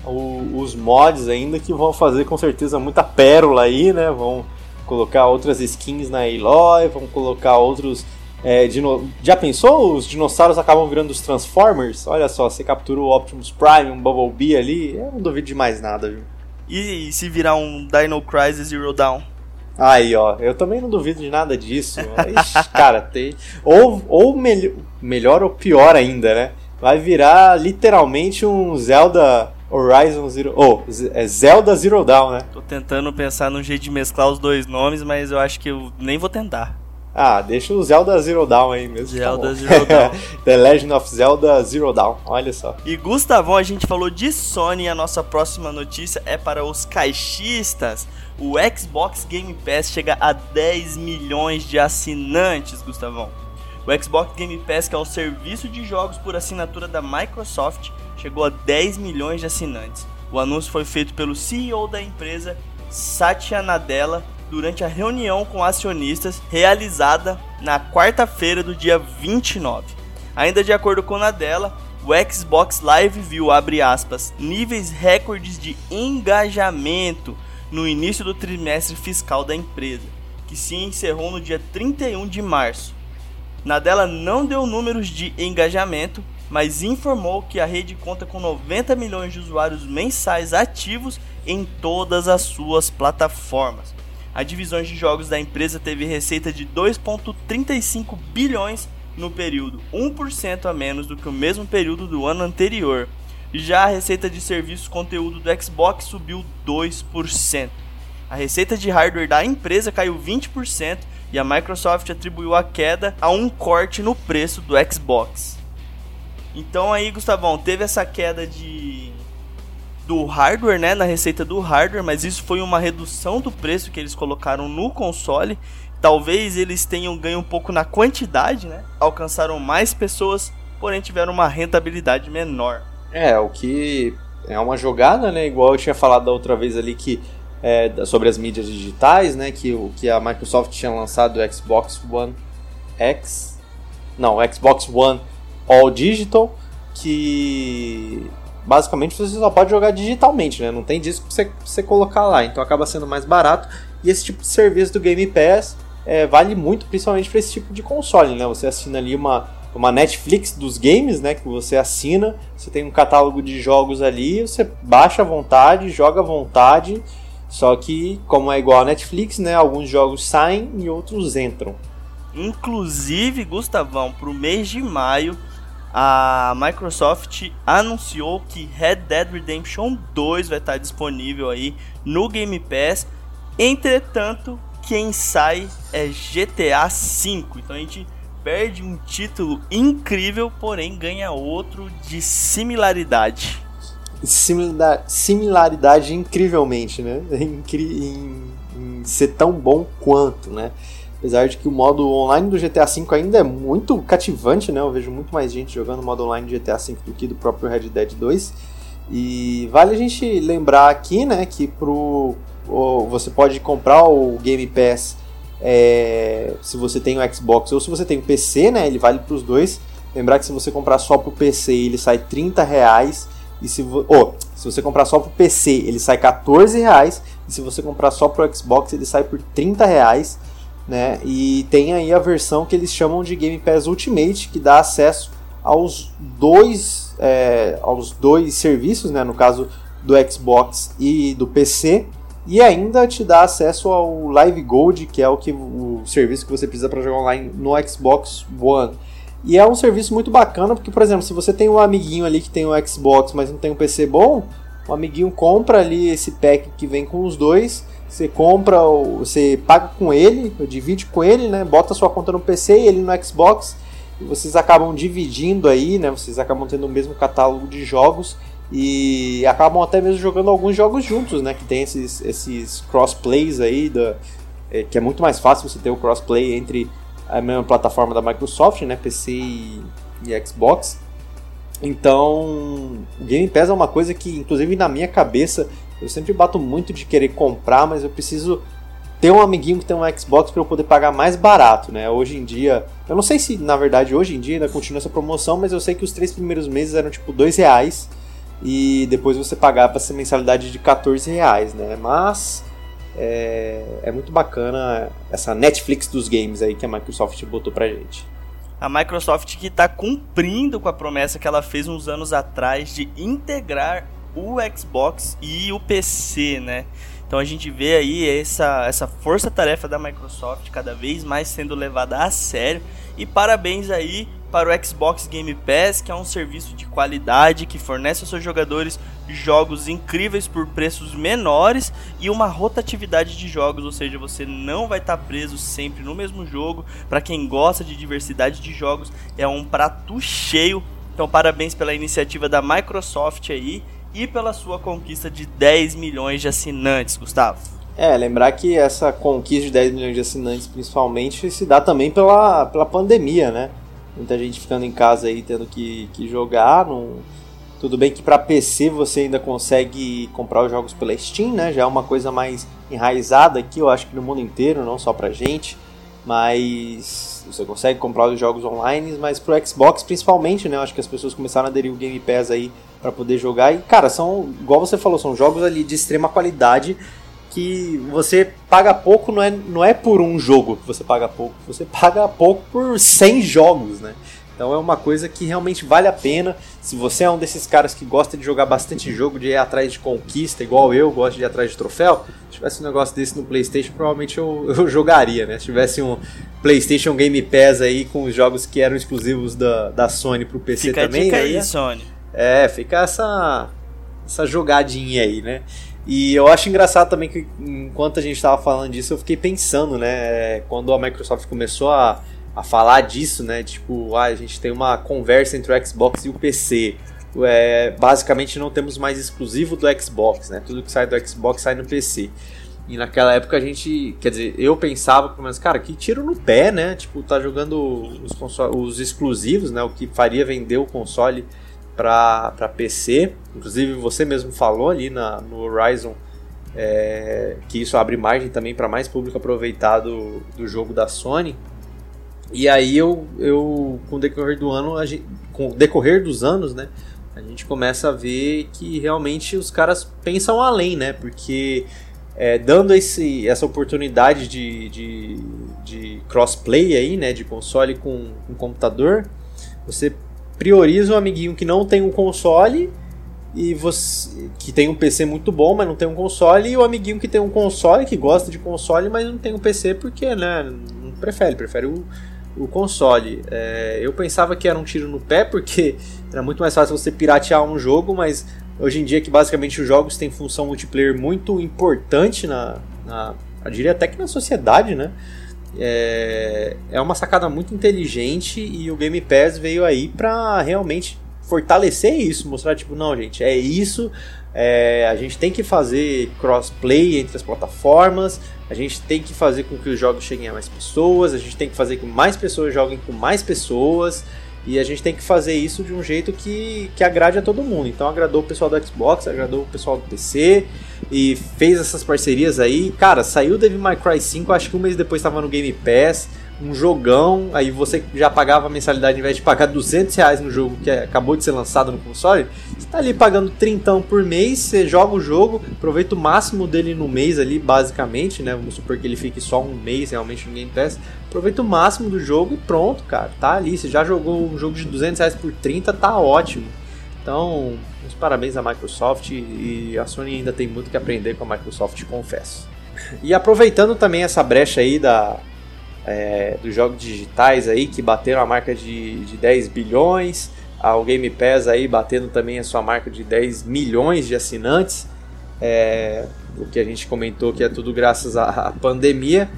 os mods ainda que vão fazer com certeza muita pérola aí, né? Vão colocar outras skins na Aloy, vão colocar outros é, dino... Já pensou? Os dinossauros acabam virando os Transformers? Olha só, você captura o Optimus Prime, um Bumblebee ali, eu não duvido de mais nada, viu? E, e se virar um Dino Crisis Zero Dawn? Aí, ó, eu também não duvido de nada disso. Ixi, cara, tem. Ou, ou me... melhor ou pior ainda, né? Vai virar literalmente um Zelda Horizon Zero. Oh, é Zelda Zero Dawn, né? Tô tentando pensar num jeito de mesclar os dois nomes, mas eu acho que eu nem vou tentar. Ah, deixa o Zelda Zero Dawn aí mesmo. Tá Zelda tá Zero Dawn. The Legend of Zelda Zero Dawn, olha só. E Gustavão, a gente falou de Sony, a nossa próxima notícia é para os caixistas. O Xbox Game Pass chega a 10 milhões de assinantes, Gustavão. O Xbox Game Pass, que é o serviço de jogos por assinatura da Microsoft, chegou a 10 milhões de assinantes. O anúncio foi feito pelo CEO da empresa, Satya Nadella, durante a reunião com acionistas realizada na quarta-feira do dia 29. Ainda de acordo com Nadella, o Xbox Live viu, abre aspas, níveis recordes de engajamento no início do trimestre fiscal da empresa, que se encerrou no dia 31 de março. Nadella não deu números de engajamento, mas informou que a rede conta com 90 milhões de usuários mensais ativos em todas as suas plataformas a divisão de jogos da empresa teve receita de 2,35 bilhões no período, 1% a menos do que o mesmo período do ano anterior. Já a receita de serviços conteúdo do Xbox subiu 2%. A receita de hardware da empresa caiu 20% e a Microsoft atribuiu a queda a um corte no preço do Xbox. Então aí, Gustavão, teve essa queda de do hardware, né, na receita do hardware, mas isso foi uma redução do preço que eles colocaram no console. Talvez eles tenham ganho um pouco na quantidade, né? Alcançaram mais pessoas, porém tiveram uma rentabilidade menor. É, o que é uma jogada, né? Igual eu tinha falado da outra vez ali que é, sobre as mídias digitais, né? Que que a Microsoft tinha lançado o Xbox One X, não, Xbox One All Digital, que basicamente você só pode jogar digitalmente, né? Não tem disco pra você, você colocar lá, então acaba sendo mais barato. E esse tipo de serviço do Game Pass é, vale muito, principalmente para esse tipo de console, né? Você assina ali uma, uma Netflix dos games, né? Que você assina, você tem um catálogo de jogos ali, você baixa à vontade, joga à vontade. Só que, como é igual a Netflix, né? Alguns jogos saem e outros entram. Inclusive, Gustavão, para o mês de maio, a Microsoft anunciou que Red Dead Redemption 2 vai estar disponível aí no Game Pass. Entretanto, quem sai é GTA V. Então a gente perde um título incrível, porém ganha outro de similaridade. Similaridade, incrivelmente, né? Em, em, em, ser tão bom quanto, né? Apesar de que o modo online do GTA V ainda é muito cativante, né? Eu vejo muito mais gente jogando modo online do GTA V do que do próprio Red Dead 2. E vale a gente lembrar aqui, né, que pro, você pode comprar o Game Pass é, se você tem o Xbox ou se você tem o PC, né? Ele vale para os dois. Lembrar que se você comprar só para o PC, ele sai 30 reais. E se, oh, se você comprar só para o PC, ele sai 14 reais. E se você comprar só para o Xbox, ele sai por 30 reais. Né? E tem aí a versão que eles chamam de Game Pass Ultimate, que dá acesso aos dois, é, aos dois serviços, né? no caso do Xbox e do PC e ainda te dá acesso ao Live Gold, que é o, que, o serviço que você precisa para jogar online no Xbox One. E é um serviço muito bacana, porque, por exemplo, se você tem um amiguinho ali que tem um Xbox, mas não tem um PC bom, o amiguinho compra ali esse pack que vem com os dois, você compra, você paga com ele, divide com ele, né? Bota sua conta no PC e ele no Xbox, e vocês acabam dividindo aí, né? Vocês acabam tendo o mesmo catálogo de jogos e acabam até mesmo jogando alguns jogos juntos, né? Que tem esses, esses crossplays aí, da, é, que é muito mais fácil você ter o crossplay entre a mesma plataforma da Microsoft, né? PC e, e Xbox. Então, Game Pass é uma coisa que, inclusive na minha cabeça, eu sempre bato muito de querer comprar, mas eu preciso ter um amiguinho que tem um Xbox para eu poder pagar mais barato, né? Hoje em dia, eu não sei se na verdade hoje em dia ainda continua essa promoção, mas eu sei que os três primeiros meses eram tipo dois reais e depois você pagava essa mensalidade de 14 reais, né? Mas é, é, muito bacana essa Netflix dos games aí que a Microsoft botou pra gente. A Microsoft que está cumprindo com a promessa que ela fez uns anos atrás de integrar o Xbox e o PC, né? Então a gente vê aí essa, essa força-tarefa da Microsoft cada vez mais sendo levada a sério. E parabéns aí para o Xbox Game Pass, que é um serviço de qualidade que fornece aos seus jogadores jogos incríveis por preços menores e uma rotatividade de jogos, ou seja, você não vai estar preso sempre no mesmo jogo. Para quem gosta de diversidade de jogos, é um prato cheio. Então, parabéns pela iniciativa da Microsoft aí e pela sua conquista de 10 milhões de assinantes, Gustavo. É, lembrar que essa conquista de 10 milhões de assinantes, principalmente, se dá também pela, pela pandemia, né? muita gente ficando em casa aí tendo que, que jogar. Tudo bem que para PC você ainda consegue comprar os jogos pela Steam, né? Já é uma coisa mais enraizada aqui, eu acho que no mundo inteiro, não só pra gente. Mas você consegue comprar os jogos online, mas pro Xbox principalmente, né? Eu acho que as pessoas começaram a aderir o Game Pass aí para poder jogar. E, cara, são, igual você falou, são jogos ali de extrema qualidade que você paga pouco não é, não é por um jogo que você paga pouco, você paga pouco por 100 jogos, né? Então é uma coisa que realmente vale a pena. Se você é um desses caras que gosta de jogar bastante jogo, de ir atrás de conquista, igual eu gosto de ir atrás de troféu, se tivesse um negócio desse no PlayStation, provavelmente eu, eu jogaria, né? Se tivesse um PlayStation Game Pass aí com os jogos que eram exclusivos da, da Sony pro PC fica também. Fica aí, Sony. É, fica essa, essa jogadinha aí, né? E eu acho engraçado também que enquanto a gente estava falando disso, eu fiquei pensando, né? Quando a Microsoft começou a, a falar disso, né? Tipo, ah, a gente tem uma conversa entre o Xbox e o PC. É, basicamente não temos mais exclusivo do Xbox, né? Tudo que sai do Xbox sai no PC. E naquela época a gente, quer dizer, eu pensava, menos, cara, que tiro no pé, né? Tipo, tá jogando os, os exclusivos, né? O que faria vender o console para PC. Inclusive você mesmo falou ali na, no Horizon é, que isso abre margem também para mais público aproveitar do, do jogo da Sony. E aí eu, eu com o decorrer do ano, gente, com o decorrer dos anos, né, a gente começa a ver que realmente os caras pensam além, né? Porque é, dando esse, essa oportunidade de, de, de crossplay aí, né, de console com, com computador, Você prioriza o amiguinho que não tem um console e você que tem um PC muito bom, mas não tem um console, e o amiguinho que tem um console, que gosta de console, mas não tem um PC porque, né, não prefere, prefere o, o console. É, eu pensava que era um tiro no pé porque era muito mais fácil você piratear um jogo, mas hoje em dia que basicamente os jogos têm função multiplayer muito importante na, na eu diria até que na sociedade, né? É, é uma sacada muito inteligente e o Game Pass veio aí para realmente fortalecer isso, mostrar tipo, não, gente, é isso. É, a gente tem que fazer crossplay entre as plataformas, a gente tem que fazer com que os jogos cheguem a mais pessoas, a gente tem que fazer com que mais pessoas joguem com mais pessoas. E a gente tem que fazer isso de um jeito que, que agrade a todo mundo. Então agradou o pessoal do Xbox, agradou o pessoal do PC e fez essas parcerias aí. Cara, saiu Devil May Cry 5, acho que um mês depois estava no Game Pass um jogão, aí você já pagava a mensalidade, ao invés de pagar 200 reais no jogo que acabou de ser lançado no console, você tá ali pagando 30 por mês, você joga o jogo, aproveita o máximo dele no mês ali, basicamente, né? Vamos supor que ele fique só um mês realmente no Game Pass, aproveita o máximo do jogo e pronto, cara, tá ali. Você já jogou um jogo de 200 reais por 30, tá ótimo. Então, uns parabéns à Microsoft e a Sony ainda tem muito que aprender com a Microsoft, confesso. E aproveitando também essa brecha aí da, é, dos jogos digitais aí que bateram a marca de, de 10 bilhões, ao Game Pass aí batendo também a sua marca de 10 milhões de assinantes, é, o que a gente comentou que é tudo graças à, à pandemia.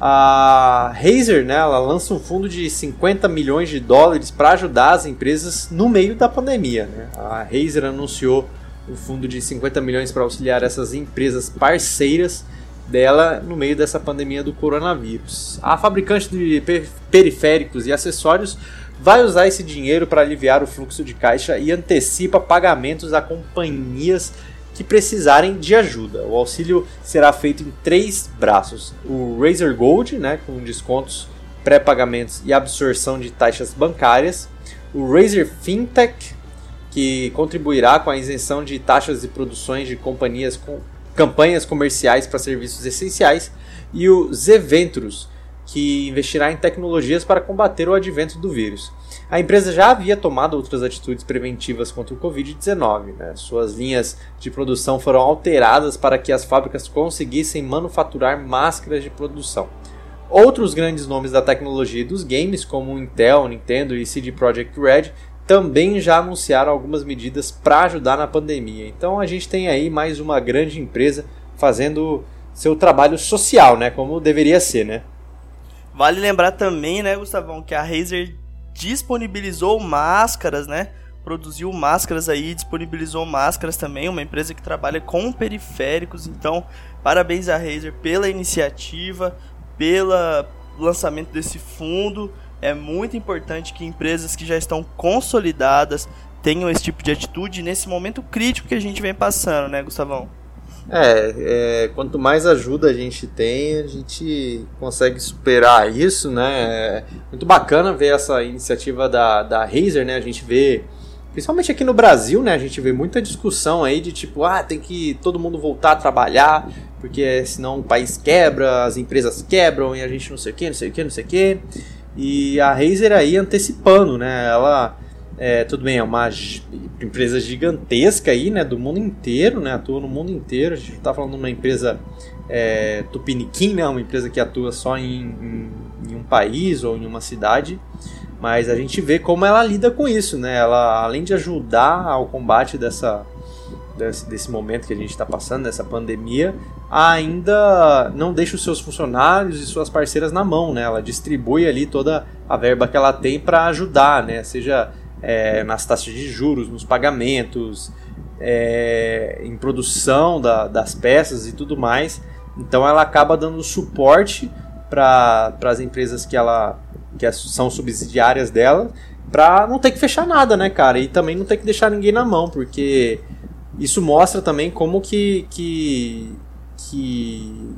A Razer, né, ela lança um fundo de 50 milhões de dólares para ajudar as empresas no meio da pandemia. Né? A Razer anunciou um fundo de 50 milhões para auxiliar essas empresas parceiras dela no meio dessa pandemia do coronavírus. A fabricante de periféricos e acessórios vai usar esse dinheiro para aliviar o fluxo de caixa e antecipa pagamentos a companhias que precisarem de ajuda. O auxílio será feito em três braços: o Razer Gold, né, com descontos, pré-pagamentos e absorção de taxas bancárias, o Razer Fintech, que contribuirá com a isenção de taxas e produções de companhias com campanhas comerciais para serviços essenciais, e o Zeventros, que investirá em tecnologias para combater o advento do vírus. A empresa já havia tomado outras atitudes preventivas contra o Covid-19. Né? Suas linhas de produção foram alteradas para que as fábricas conseguissem manufaturar máscaras de produção. Outros grandes nomes da tecnologia e dos games, como Intel, Nintendo e CD Projekt Red, também já anunciaram algumas medidas para ajudar na pandemia. Então a gente tem aí mais uma grande empresa fazendo seu trabalho social, né, como deveria ser, né? Vale lembrar também, né, Gustavão, que a Razer disponibilizou máscaras, né? Produziu máscaras aí, disponibilizou máscaras também, uma empresa que trabalha com periféricos. Então, parabéns à Razer pela iniciativa, pelo lançamento desse fundo é muito importante que empresas que já estão consolidadas tenham esse tipo de atitude nesse momento crítico que a gente vem passando, né, Gustavão? É, é, quanto mais ajuda a gente tem, a gente consegue superar isso, né? É muito bacana ver essa iniciativa da, da Razer, né? A gente vê, principalmente aqui no Brasil, né? A gente vê muita discussão aí de tipo, ah, tem que todo mundo voltar a trabalhar, porque senão o país quebra, as empresas quebram e a gente não sei o que, não sei o que, não sei o que. E a Razer aí antecipando, né? Ela, é, tudo bem, é uma empresa gigantesca aí, né? Do mundo inteiro, né? Atua no mundo inteiro. A gente tá falando de uma empresa é, tupiniquim, né? Uma empresa que atua só em, em, em um país ou em uma cidade. Mas a gente vê como ela lida com isso, né? Ela, além de ajudar ao combate dessa, desse, desse momento que a gente está passando, dessa pandemia, ainda não deixa os seus funcionários e suas parceiras na mão, né? Ela distribui ali toda a verba que ela tem para ajudar, né? Seja é, nas taxas de juros, nos pagamentos, é, em produção da, das peças e tudo mais. Então ela acaba dando suporte para as empresas que ela que são subsidiárias dela para não ter que fechar nada, né, cara? E também não ter que deixar ninguém na mão, porque isso mostra também como que, que, que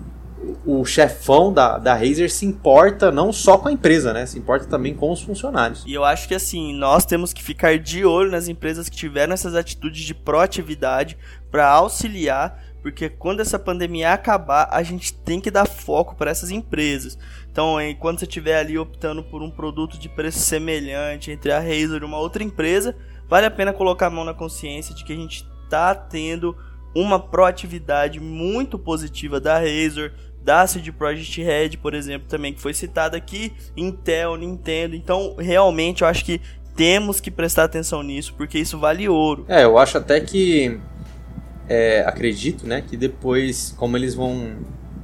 o chefão da, da Razer se importa não só com a empresa, né? Se importa também com os funcionários. E eu acho que assim, nós temos que ficar de olho nas empresas que tiveram essas atitudes de proatividade para auxiliar porque quando essa pandemia acabar, a gente tem que dar foco para essas empresas. Então, enquanto você estiver ali optando por um produto de preço semelhante entre a Razer e uma outra empresa, vale a pena colocar a mão na consciência de que a gente está tendo uma proatividade muito positiva da Razer, da CD Projekt Red, por exemplo, também que foi citada aqui, Intel, Nintendo. Então, realmente eu acho que temos que prestar atenção nisso, porque isso vale ouro. É, eu acho até que é, acredito, né, que depois, como eles vão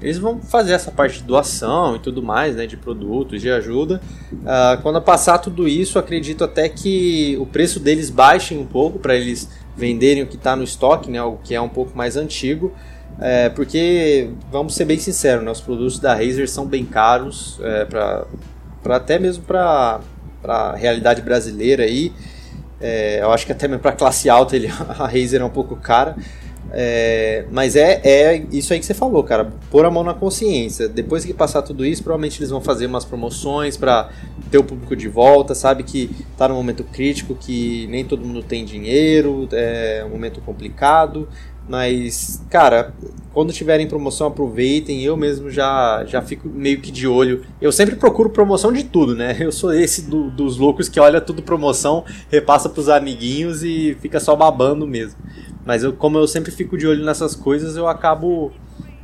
eles vão fazer essa parte de doação e tudo mais, né, de produtos, de ajuda. Uh, quando passar tudo isso, acredito até que o preço deles baixe um pouco para eles venderem o que está no estoque, né, o que é um pouco mais antigo. É, porque, vamos ser bem sinceros, né, os produtos da Razer são bem caros, é, pra até mesmo para a realidade brasileira aí. É, eu acho que até mesmo para classe alta ele, a Razer é um pouco cara. É, mas é, é isso aí que você falou, cara. Pôr a mão na consciência. Depois que passar tudo isso, provavelmente eles vão fazer umas promoções para ter o público de volta. Sabe que tá num momento crítico, que nem todo mundo tem dinheiro, é um momento complicado. Mas, cara, quando tiverem promoção, aproveitem. Eu mesmo já, já fico meio que de olho. Eu sempre procuro promoção de tudo, né? Eu sou esse do, dos loucos que olha tudo promoção, repassa pros amiguinhos e fica só babando mesmo. Mas eu, como eu sempre fico de olho nessas coisas, eu acabo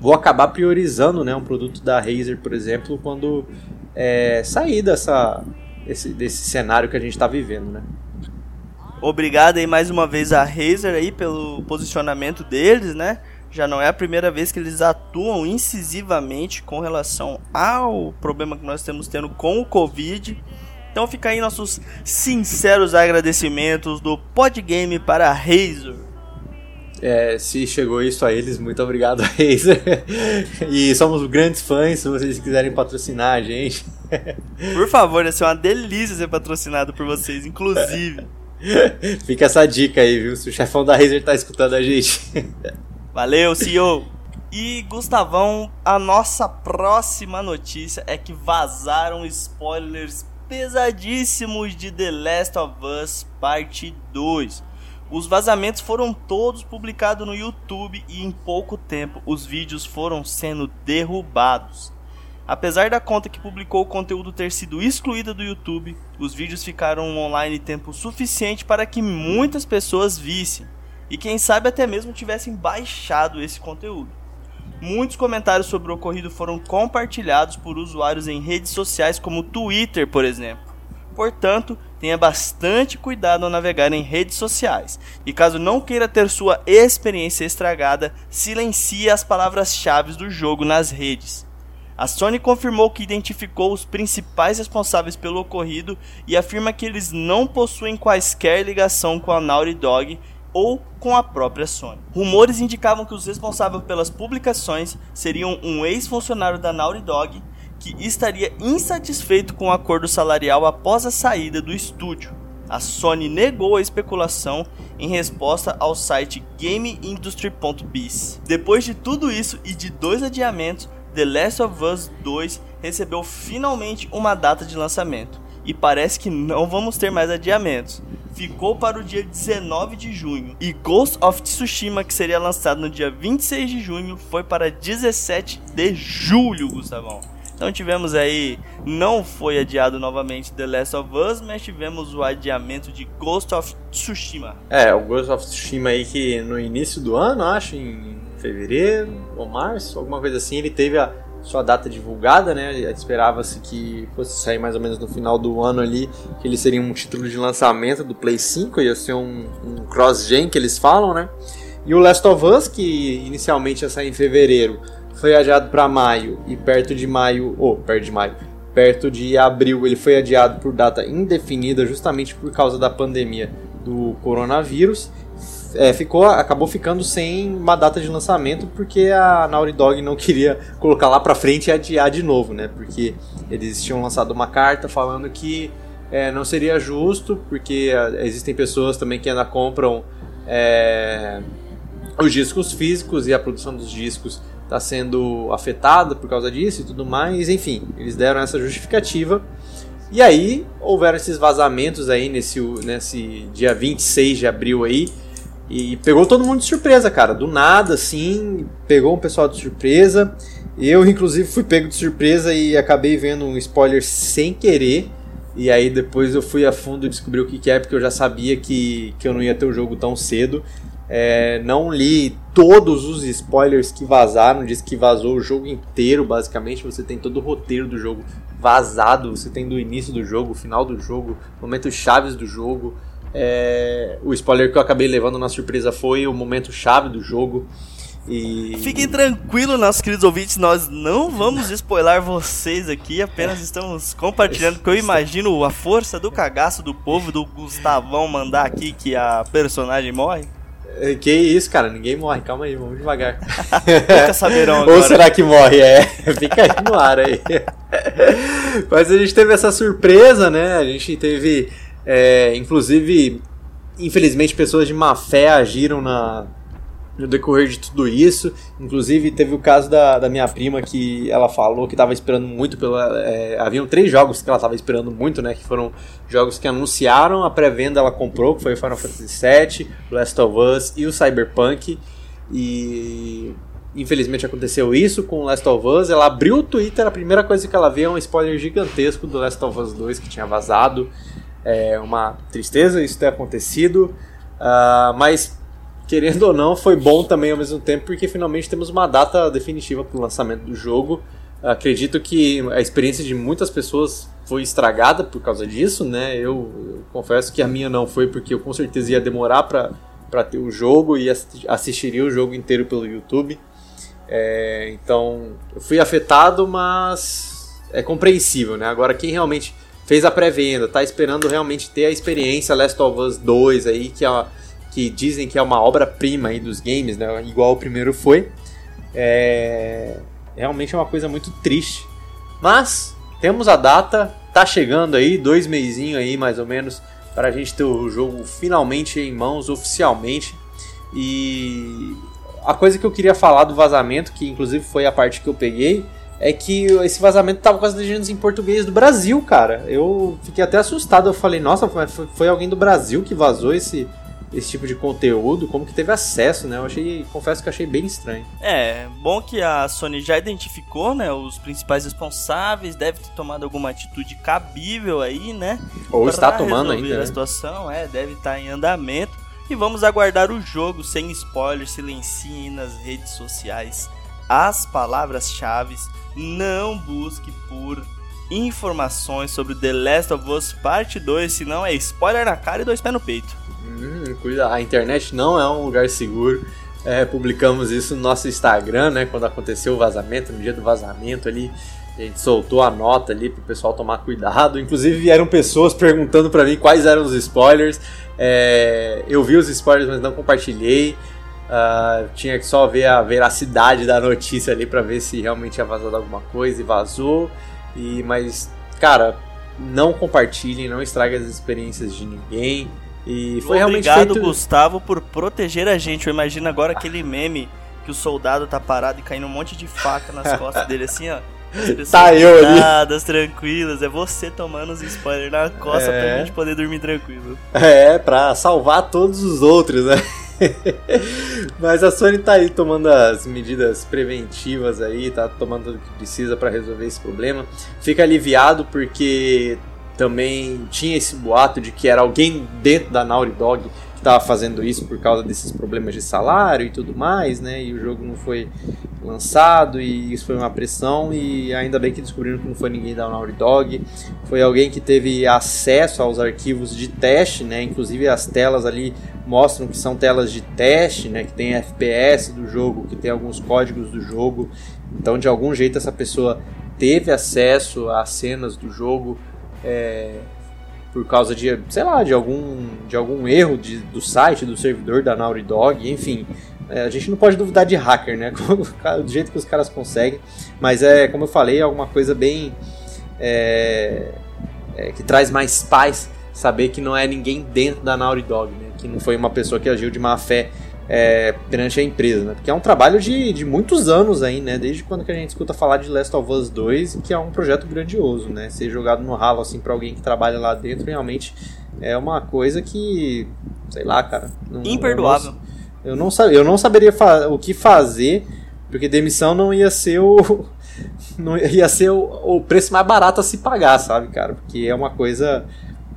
vou acabar priorizando, né, um produto da Razer, por exemplo, quando é, sair dessa esse, desse cenário que a gente está vivendo, né? Obrigado aí mais uma vez a Razer aí pelo posicionamento deles, né? Já não é a primeira vez que eles atuam incisivamente com relação ao problema que nós estamos tendo com o Covid. Então fica aí nossos sinceros agradecimentos do Podgame para a Razer. É, se chegou isso a eles, muito obrigado, Razer. e somos grandes fãs, se vocês quiserem patrocinar a gente. Por favor, ia ser uma delícia ser patrocinado por vocês, inclusive. Fica essa dica aí, viu? Se o chefão da Razer tá escutando a gente. Valeu, CEO! E Gustavão, a nossa próxima notícia é que vazaram spoilers pesadíssimos de The Last of Us Parte 2. Os vazamentos foram todos publicados no YouTube e em pouco tempo os vídeos foram sendo derrubados. Apesar da conta que publicou o conteúdo ter sido excluída do YouTube, os vídeos ficaram online tempo suficiente para que muitas pessoas vissem e quem sabe até mesmo tivessem baixado esse conteúdo. Muitos comentários sobre o ocorrido foram compartilhados por usuários em redes sociais como Twitter, por exemplo. Portanto, tenha bastante cuidado ao navegar em redes sociais. E caso não queira ter sua experiência estragada, silencie as palavras-chave do jogo nas redes. A Sony confirmou que identificou os principais responsáveis pelo ocorrido e afirma que eles não possuem quaisquer ligação com a Naughty Dog ou com a própria Sony. Rumores indicavam que os responsáveis pelas publicações seriam um ex-funcionário da Naughty Dog que estaria insatisfeito com o acordo salarial após a saída do estúdio. A Sony negou a especulação em resposta ao site GameIndustry.biz. Depois de tudo isso e de dois adiamentos, The Last of Us 2 recebeu finalmente uma data de lançamento. E parece que não vamos ter mais adiamentos. Ficou para o dia 19 de junho. E Ghost of Tsushima, que seria lançado no dia 26 de junho, foi para 17 de julho, Gustavão. Então tivemos aí, não foi adiado novamente The Last of Us, mas tivemos o adiamento de Ghost of Tsushima. É, o Ghost of Tsushima aí que no início do ano, acho, em fevereiro ou março, alguma coisa assim, ele teve a sua data divulgada, né? Esperava-se que fosse sair mais ou menos no final do ano ali, que ele seria um título de lançamento do Play 5, ia ser um, um cross-gen que eles falam, né? E o Last of Us, que inicialmente ia sair em fevereiro, foi adiado para maio e perto de maio, ou oh, perto de maio, perto de abril ele foi adiado por data indefinida justamente por causa da pandemia do coronavírus. É, ficou, acabou ficando sem uma data de lançamento porque a Naughty Dog não queria colocar lá para frente e adiar de novo, né? Porque eles tinham lançado uma carta falando que é, não seria justo porque é, existem pessoas também que ainda compram é, os discos físicos e a produção dos discos está sendo afetada por causa disso e tudo mais. Enfim, eles deram essa justificativa. E aí houveram esses vazamentos aí nesse, nesse dia 26 de abril aí, E pegou todo mundo de surpresa, cara. Do nada, assim, pegou um pessoal de surpresa. Eu, inclusive, fui pego de surpresa e acabei vendo um spoiler sem querer. E aí depois eu fui a fundo descobrir o que, que é, porque eu já sabia que, que eu não ia ter o jogo tão cedo. É, não li todos os spoilers que vazaram, disse que vazou o jogo inteiro, basicamente. Você tem todo o roteiro do jogo vazado, você tem do início do jogo, final do jogo, momentos chaves do jogo. É, o spoiler que eu acabei levando na surpresa foi o momento chave do jogo. E... Fiquem tranquilos, nossos queridos ouvintes, nós não vamos spoiler vocês aqui, apenas estamos compartilhando, porque eu imagino a força do cagaço do povo, do Gustavão mandar aqui que a personagem morre. É, que isso, cara, ninguém morre, calma aí, vamos devagar. Nunca saberão agora. Ou será que morre? É, fica aí no ar aí. Mas a gente teve essa surpresa, né? A gente teve é, inclusive, infelizmente, pessoas de má fé agiram na, no decorrer de tudo isso. Inclusive, teve o caso da, da minha prima que ela falou que estava esperando muito pela. É, haviam três jogos que ela estava esperando muito, né? Que foram jogos que anunciaram, a pré-venda ela comprou, que foi Final Fantasy VII, Last of Us e o Cyberpunk. E infelizmente aconteceu isso com Last of Us. Ela abriu o Twitter, a primeira coisa que ela vê é um spoiler gigantesco do Last of Us 2 que tinha vazado. É uma tristeza isso ter acontecido, uh, mas querendo ou não, foi bom também ao mesmo tempo, porque finalmente temos uma data definitiva para o lançamento do jogo. Acredito que a experiência de muitas pessoas foi estragada por causa disso, né? Eu, eu confesso que a minha não foi, porque eu com certeza ia demorar para ter o jogo e assistiria o jogo inteiro pelo YouTube. É, então, eu fui afetado, mas é compreensível, né? Agora, quem realmente fez a pré-venda, tá esperando realmente ter a experiência Last of Us 2 aí, que, é, que dizem que é uma obra-prima aí dos games, né? Igual o primeiro foi. É... Realmente é uma coisa muito triste. Mas temos a data, tá chegando aí, dois meizinhos aí mais ou menos, para a gente ter o jogo finalmente em mãos, oficialmente. E a coisa que eu queria falar do vazamento, que inclusive foi a parte que eu peguei, é que esse vazamento tava com as legendas em português do Brasil, cara. Eu fiquei até assustado. Eu falei, nossa, foi, foi alguém do Brasil que vazou esse, esse tipo de conteúdo, como que teve acesso, né? Eu achei, confesso que achei bem estranho. É, bom que a Sony já identificou, né, os principais responsáveis, deve ter tomado alguma atitude cabível aí, né? Ou está tomando ainda. A né? situação, é, deve estar em andamento. E vamos aguardar o jogo sem spoilers, silenciem nas redes sociais as palavras-chave não busque por informações sobre The Last of Us Parte 2, senão é spoiler na cara e dois pés no peito. Hum, cuida, a internet não é um lugar seguro. É, publicamos isso no nosso Instagram, né? Quando aconteceu o vazamento, no dia do vazamento ali, a gente soltou a nota ali pro pessoal tomar cuidado. Inclusive vieram pessoas perguntando para mim quais eram os spoilers. É, eu vi os spoilers, mas não compartilhei. Uh, tinha que só ver a veracidade da notícia ali para ver se realmente tinha vazado alguma coisa e vazou. E mas, cara, não compartilhem, não estraguem as experiências de ninguém. E foi Obrigado, realmente feito... Gustavo, por proteger a gente. Eu imagino agora aquele meme que o soldado tá parado e caindo um monte de faca nas costas dele assim, ó. Tá eu ali. tranquilas. É você tomando os spoilers na costa é. pra gente poder dormir tranquilo. É, pra salvar todos os outros, né? Mas a Sony tá aí tomando as medidas preventivas aí, tá tomando tudo que precisa para resolver esse problema. Fica aliviado porque também tinha esse boato de que era alguém dentro da Naughty Dog que estava fazendo isso por causa desses problemas de salário e tudo mais, né? E o jogo não foi lançado e isso foi uma pressão e ainda bem que descobriram que não foi ninguém da Naughty Dog, foi alguém que teve acesso aos arquivos de teste, né? Inclusive as telas ali mostram que são telas de teste, né? Que tem FPS do jogo, que tem alguns códigos do jogo. Então de algum jeito essa pessoa teve acesso às cenas do jogo. É, por causa de, sei lá, de algum, de algum erro de, do site, do servidor da Naughty Dog, enfim. É, a gente não pode duvidar de hacker, né? do jeito que os caras conseguem. Mas é, como eu falei, é alguma coisa bem. É, é, que traz mais paz saber que não é ninguém dentro da Naughty Dog, né? Que não foi uma pessoa que agiu de má fé é, perante a empresa, né? Porque é um trabalho de, de muitos anos aí, né? Desde quando que a gente escuta falar de Last of Us 2, que é um projeto grandioso, né? Ser jogado no ralo assim para alguém que trabalha lá dentro realmente é uma coisa que sei lá, cara. Não, Imperdoável. Não, eu não, eu não saberia o que fazer, porque demissão não ia ser o. Não ia ser o, o preço mais barato a se pagar, sabe, cara? Porque é uma coisa.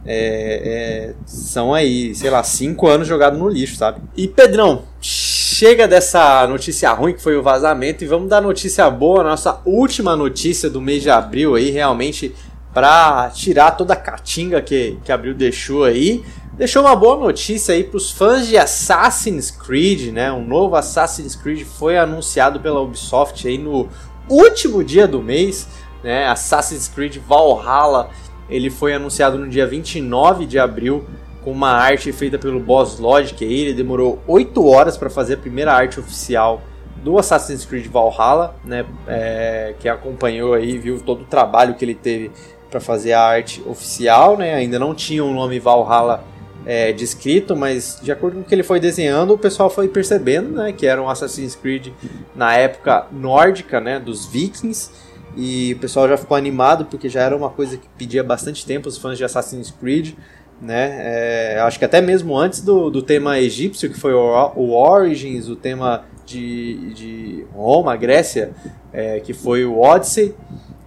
É, é, são aí, sei lá, cinco anos jogados no lixo, sabe? E Pedrão, chega dessa notícia ruim que foi o vazamento e vamos dar notícia boa, nossa última notícia do mês de abril aí, realmente para tirar toda a catinga que, que Abril deixou aí. Deixou uma boa notícia aí para os fãs de Assassin's Creed, né? Um novo Assassin's Creed foi anunciado pela Ubisoft aí no último dia do mês, né? Assassin's Creed Valhalla, ele foi anunciado no dia 29 de abril com uma arte feita pelo Boss Logic aí, ele demorou 8 horas para fazer a primeira arte oficial do Assassin's Creed Valhalla, né? É, que acompanhou aí, viu todo o trabalho que ele teve para fazer a arte oficial, né? Ainda não tinha o um nome Valhalla é, descrito, mas de acordo com o que ele foi desenhando, o pessoal foi percebendo, né, que era um Assassin's Creed na época nórdica, né, dos Vikings. E o pessoal já ficou animado porque já era uma coisa que pedia bastante tempo os fãs de Assassin's Creed, né? É, acho que até mesmo antes do, do tema egípcio, que foi o, o Origins, o tema de, de Roma, Grécia, é, que foi o Odyssey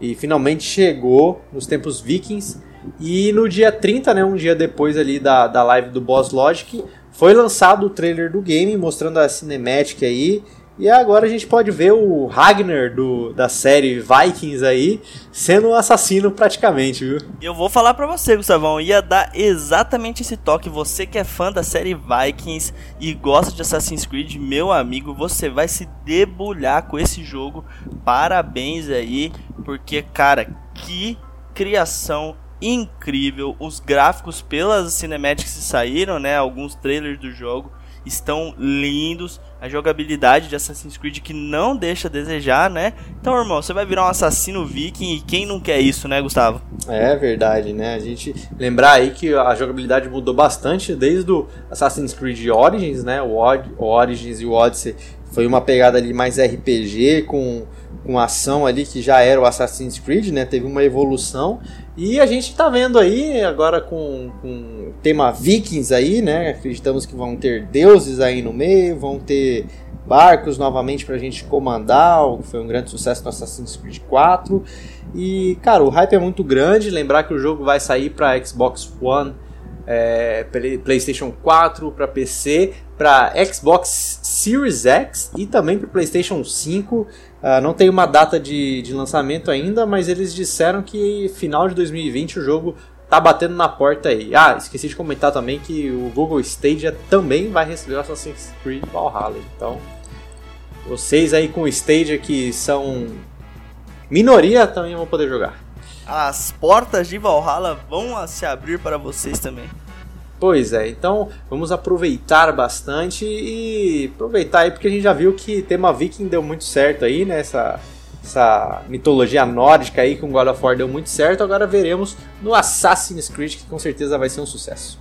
e finalmente chegou nos tempos vikings. E no dia 30, né, um dia depois ali da, da live do Boss Logic, foi lançado o trailer do game, mostrando a cinemática aí e agora a gente pode ver o Ragnar do, da série Vikings aí sendo um assassino praticamente, viu? Eu vou falar para você, Gustavão, ia dar exatamente esse toque. Você que é fã da série Vikings e gosta de Assassin's Creed, meu amigo, você vai se debulhar com esse jogo. Parabéns aí, porque cara, que criação incrível. Os gráficos pelas cinemáticas que saíram, né, alguns trailers do jogo estão lindos. A jogabilidade de Assassin's Creed que não deixa a desejar, né? Então, irmão, você vai virar um assassino viking e quem não quer isso, né, Gustavo? É verdade, né? A gente lembrar aí que a jogabilidade mudou bastante desde o Assassin's Creed Origins, né? O, Origins e o Odyssey foi uma pegada ali mais RPG com com ação ali que já era o Assassin's Creed, né? Teve uma evolução e a gente tá vendo aí agora com, com tema Vikings aí, né? Acreditamos que vão ter deuses aí no meio, vão ter barcos novamente pra gente comandar, o que foi um grande sucesso no Assassin's Creed 4. E, cara, o hype é muito grande. Lembrar que o jogo vai sair para Xbox One, é, PlayStation 4, para PC, para Xbox Series X e também para PlayStation 5. Uh, não tem uma data de, de lançamento ainda, mas eles disseram que final de 2020 o jogo tá batendo na porta aí. Ah, esqueci de comentar também que o Google Stadia também vai receber o Assassin's Creed Valhalla. Então, vocês aí com o Stadia que são minoria também vão poder jogar. As portas de Valhalla vão se abrir para vocês também. Pois é, então vamos aproveitar bastante e aproveitar aí porque a gente já viu que tema viking deu muito certo aí, né? Essa, essa mitologia nórdica aí com God of War deu muito certo. Agora veremos no Assassin's Creed que com certeza vai ser um sucesso.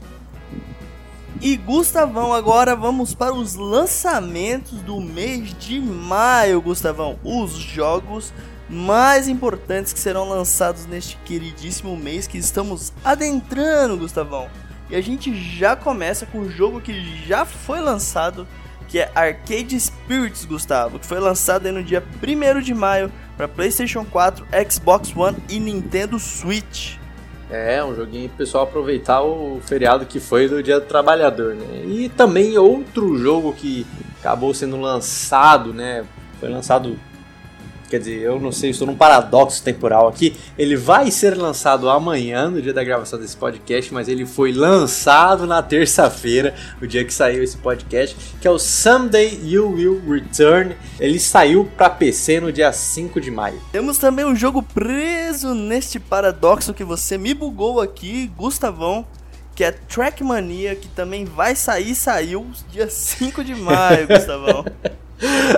E Gustavão, agora vamos para os lançamentos do mês de maio, Gustavão. Os jogos mais importantes que serão lançados neste queridíssimo mês que estamos adentrando, Gustavão. E a gente já começa com o jogo que já foi lançado, que é Arcade Spirits, Gustavo, que foi lançado no dia 1 de maio para PlayStation 4, Xbox One e Nintendo Switch. É, um joguinho pro pessoal aproveitar o feriado que foi do Dia do Trabalhador, né? E também outro jogo que acabou sendo lançado, né? Foi lançado quer dizer, eu não sei, estou num paradoxo temporal aqui. Ele vai ser lançado amanhã, no dia da gravação desse podcast, mas ele foi lançado na terça-feira, o dia que saiu esse podcast, que é o Someday You Will Return. Ele saiu para PC no dia 5 de maio. Temos também um jogo preso neste paradoxo que você me bugou aqui, Gustavão que é Trackmania, que também vai sair, saiu dia 5 de maio, Gustavão.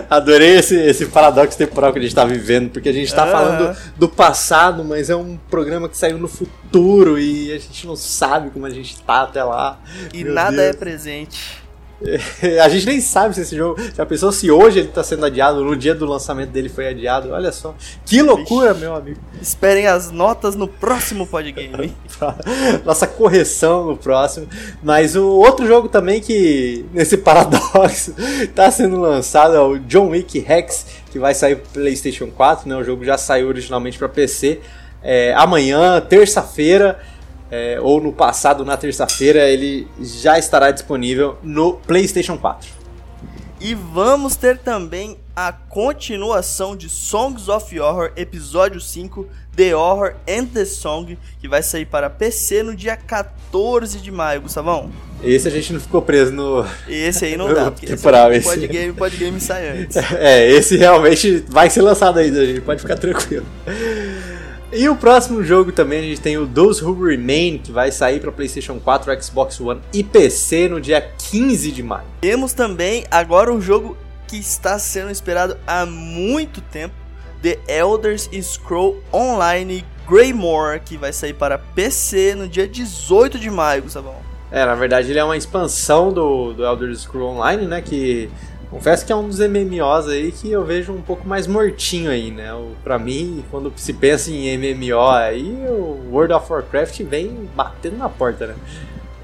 Adorei esse, esse paradoxo temporal que a gente está vivendo, porque a gente está falando do passado, mas é um programa que saiu no futuro e a gente não sabe como a gente está até lá. E Meu nada é Deus. é presente. A gente nem sabe se esse jogo. Já pensou se hoje ele está sendo adiado, no dia do lançamento dele foi adiado? Olha só. Que loucura, meu amigo. Esperem as notas no próximo podgame. Nossa correção no próximo. Mas o outro jogo também que, nesse paradoxo, está sendo lançado é o John Wick Rex, que vai sair pro PlayStation 4. Né? O jogo já saiu originalmente para PC. É, amanhã, terça-feira é, ou no passado, na terça-feira, ele já estará disponível no PlayStation 4. E vamos ter também a continuação de Songs of Horror, episódio 5, The Horror and the Song, que vai sair para PC no dia 14 de maio, Gustavão. Esse a gente não ficou preso no. Esse aí não dá, porque temporal, esse, pode game, pode game sai antes. É, esse realmente vai ser lançado ainda, a gente pode ficar tranquilo. E o próximo jogo também a gente tem o Those Who Remain, que vai sair para PlayStation 4, Xbox One e PC no dia 15 de maio. Temos também agora um jogo que está sendo esperado há muito tempo, The Elder Scroll Online Greymore, que vai sair para PC no dia 18 de maio, Gustavão. É, na verdade ele é uma expansão do, do Elder Scroll Online, né, que Confesso que é um dos MMOs aí que eu vejo um pouco mais mortinho aí, né? Pra mim, quando se pensa em MMO aí, o World of Warcraft vem batendo na porta, né?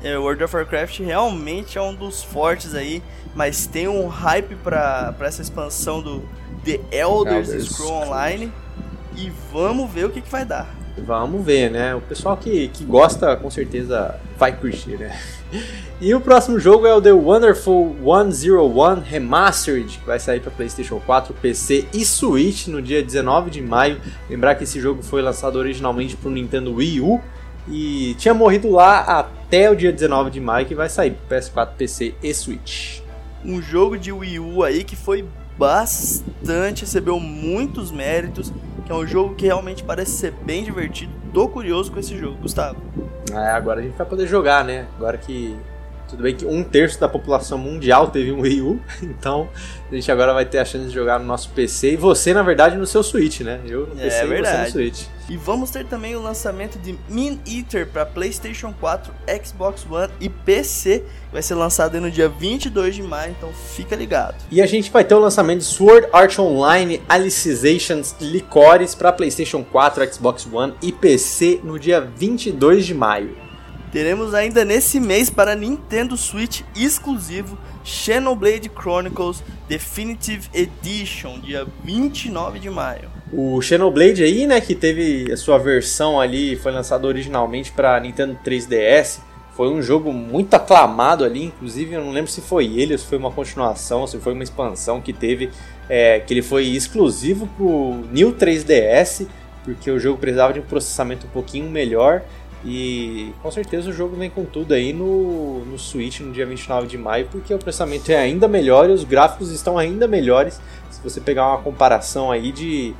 É, o World of Warcraft realmente é um dos fortes aí, mas tem um hype pra, pra essa expansão do The Elder Scrolls Online e vamos ver o que, que vai dar. Vamos ver, né? O pessoal que, que gosta com certeza vai curtir, né? E o próximo jogo é o The Wonderful 101 Remastered, que vai sair para PlayStation 4, PC e Switch no dia 19 de maio. Lembrar que esse jogo foi lançado originalmente para o Nintendo Wii U e tinha morrido lá até o dia 19 de maio, que vai sair para PS4, PC e Switch. Um jogo de Wii U aí que foi bastante, recebeu muitos méritos, que é um jogo que realmente parece ser bem divertido. Tô curioso com esse jogo, Gustavo. É, agora a gente vai poder jogar, né? Agora que tudo bem que um terço da população mundial teve um Wii U, então a gente agora vai ter a chance de jogar no nosso PC e você, na verdade, no seu Switch, né? Eu no PC é, e você no Switch. E vamos ter também o lançamento de Min Eater para PlayStation 4, Xbox One e PC. Vai ser lançado no dia 22 de maio, então fica ligado. E a gente vai ter o lançamento de Sword Art Online Alicization Licores para PlayStation 4, Xbox One e PC no dia 22 de maio. Teremos ainda nesse mês para Nintendo Switch exclusivo Xenoblade Chronicles Definitive Edition, dia 29 de maio. O Xenoblade aí, né, que teve a sua versão ali, foi lançado originalmente para Nintendo 3DS, foi um jogo muito aclamado ali, inclusive eu não lembro se foi ele, se foi uma continuação, se foi uma expansão que teve, é, que ele foi exclusivo pro New 3DS, porque o jogo precisava de um processamento um pouquinho melhor e com certeza o jogo vem com tudo aí no, no Switch no dia 29 de maio, porque o processamento é ainda melhor e os gráficos estão ainda melhores. Se você pegar uma comparação aí de,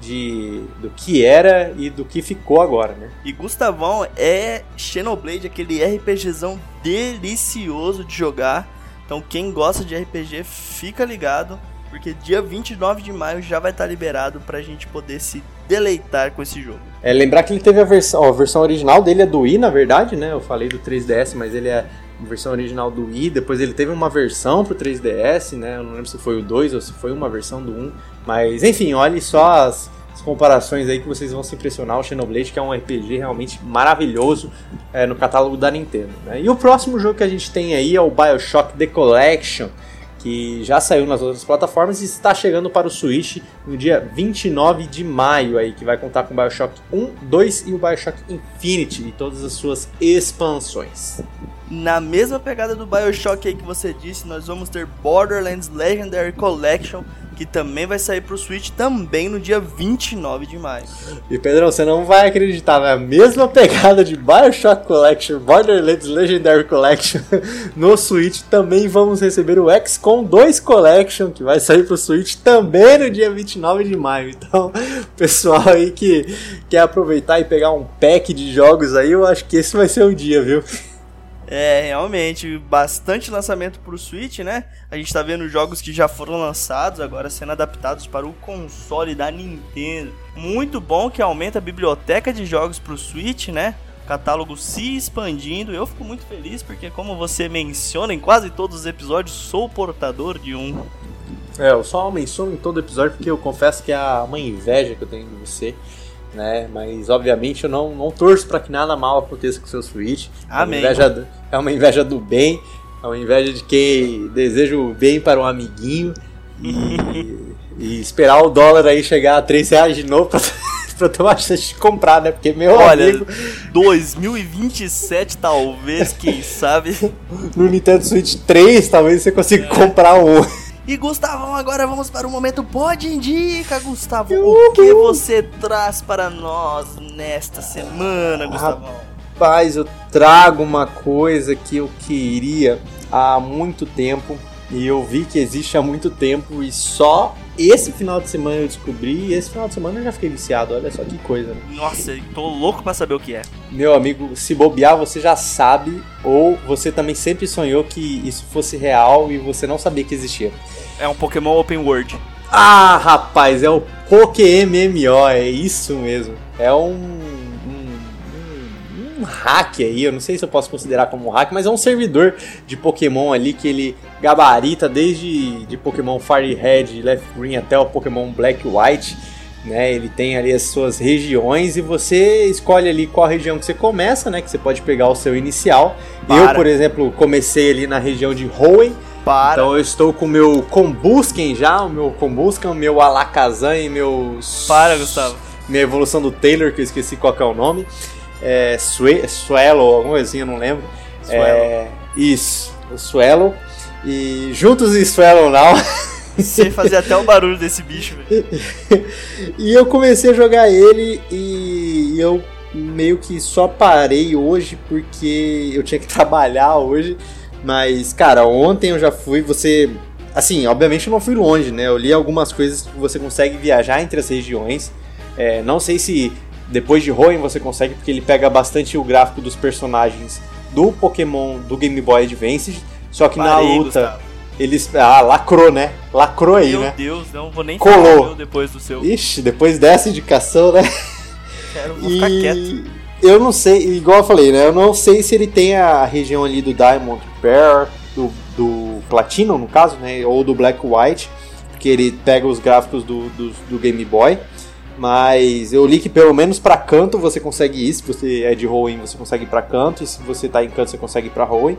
de do que era e do que ficou agora, né? E Gustavão é Xenoblade, aquele RPGzão delicioso de jogar. Então quem gosta de RPG fica ligado, porque dia 29 de maio já vai estar liberado pra gente poder se deleitar com esse jogo. É, lembrar que ele teve a versão, a versão original dele é do Wii, na verdade, né? Eu falei do 3DS, mas ele é a versão original do Wii, depois ele teve uma versão pro 3DS, né? Eu não lembro se foi o 2 ou se foi uma versão do 1, mas enfim, olhe só as, as comparações aí que vocês vão se impressionar. O Xenoblade, que é um RPG realmente maravilhoso é, no catálogo da Nintendo. Né? E o próximo jogo que a gente tem aí é o Bioshock The Collection, que já saiu nas outras plataformas e está chegando para o Switch no dia 29 de maio, aí, que vai contar com o Bioshock 1, 2 e o Bioshock Infinity e todas as suas expansões. Na mesma pegada do Bioshock aí que você disse, nós vamos ter Borderlands Legendary Collection que também vai sair pro Switch também no dia 29 de maio. E Pedrão, você não vai acreditar, na mesma pegada de Bioshock Collection, Borderlands Legendary Collection, no Switch também vamos receber o XCOM 2 Collection, que vai sair pro Switch também no dia 29 de maio. Então, pessoal aí que quer aproveitar e pegar um pack de jogos aí, eu acho que esse vai ser o dia, viu? É, realmente, bastante lançamento para o Switch, né? A gente está vendo jogos que já foram lançados, agora sendo adaptados para o console da Nintendo. Muito bom que aumenta a biblioteca de jogos para o Switch, né? catálogo se expandindo. Eu fico muito feliz porque, como você menciona em quase todos os episódios, sou portador de um. É, eu só menciono em todo episódio porque eu confesso que é uma inveja que eu tenho de você. Né? Mas obviamente eu não, não torço para que nada mal aconteça com o seu Switch. Amém. É uma, inveja é uma inveja do bem, é uma inveja de quem deseja o bem para um amiguinho e, e esperar o dólar aí chegar a 3 reais de novo pra, pra ter uma chance de comprar, né? Porque meu Olha, amigo. 2027 talvez, quem sabe. No Nintendo Switch 3 talvez você consiga comprar um. E Gustavão, agora vamos para o momento Pode Indica, Gustavo. O que você traz para nós nesta semana, Gustavão? Rapaz, eu trago uma coisa que eu queria há muito tempo e eu vi que existe há muito tempo e só esse final de semana eu descobri e esse final de semana eu já fiquei viciado. Olha só que coisa, né? Nossa, tô louco para saber o que é. Meu amigo, se bobear você já sabe ou você também sempre sonhou que isso fosse real e você não sabia que existia. É um Pokémon Open World. Ah, rapaz, é o PokéMMO, é isso mesmo. É um, um, um, hack aí, eu não sei se eu posso considerar como um hack, mas é um servidor de Pokémon ali que ele gabarita desde de Pokémon Fire Red, Left Green até o Pokémon Black White. Né, ele tem ali as suas regiões e você escolhe ali qual região que você começa, né? Que você pode pegar o seu inicial. Para. Eu, por exemplo, comecei ali na região de Hoenn, Para. então eu estou com o meu Combusken já, o meu Combusken, o meu Alakazam e meu... Para, Gustavo. Minha evolução do Taylor, que eu esqueci qual é o nome. É, Sue- Swallow, alguma coisinha, eu não lembro. É, isso, o Swallow. E juntos em Swallow Now. Você fazer até o barulho desse bicho, velho. e eu comecei a jogar ele e eu meio que só parei hoje porque eu tinha que trabalhar hoje. Mas, cara, ontem eu já fui, você. Assim, obviamente eu não fui longe, né? Eu li algumas coisas que você consegue viajar entre as regiões. É, não sei se depois de Hoenn você consegue, porque ele pega bastante o gráfico dos personagens do Pokémon do Game Boy Advance. Só que na Parei, luta, Gustavo. eles. Ah, lacrou, né? Lacrou aí, Meu né? Deus, não vou nem Colou. meu depois do seu. Ixi, depois dessa indicação, né? Quero, vou ficar quieto. eu não sei, igual eu falei, né? Eu não sei se ele tem a região ali do Diamond Pearl, do, do Platinum, no caso, né? Ou do Black White, porque ele pega os gráficos do, do, do Game Boy. Mas eu li que pelo menos pra canto você consegue ir. Se você é de Hoenn, você consegue ir pra canto. E se você tá em canto, você consegue ir pra Hoenn.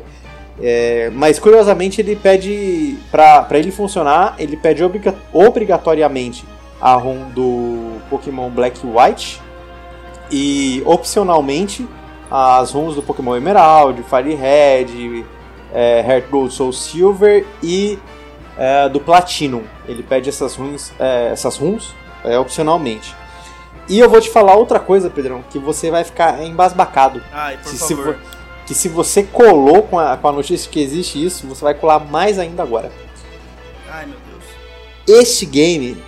É, mas curiosamente ele pede pra ele funcionar, ele pede obriga- obrigatoriamente a ROM do Pokémon Black e White e opcionalmente as ROMs do Pokémon Emerald, Fire Red, é, Heart Gold Soul Silver e é, do Platinum. Ele pede essas ROMs, é, essas ROMs é, opcionalmente. E eu vou te falar outra coisa, Pedrão, que você vai ficar embasbacado Ai, por se, se favor. vo- que se você colou com a, com a notícia que existe isso, você vai colar mais ainda agora. Ai, meu Deus. Este game,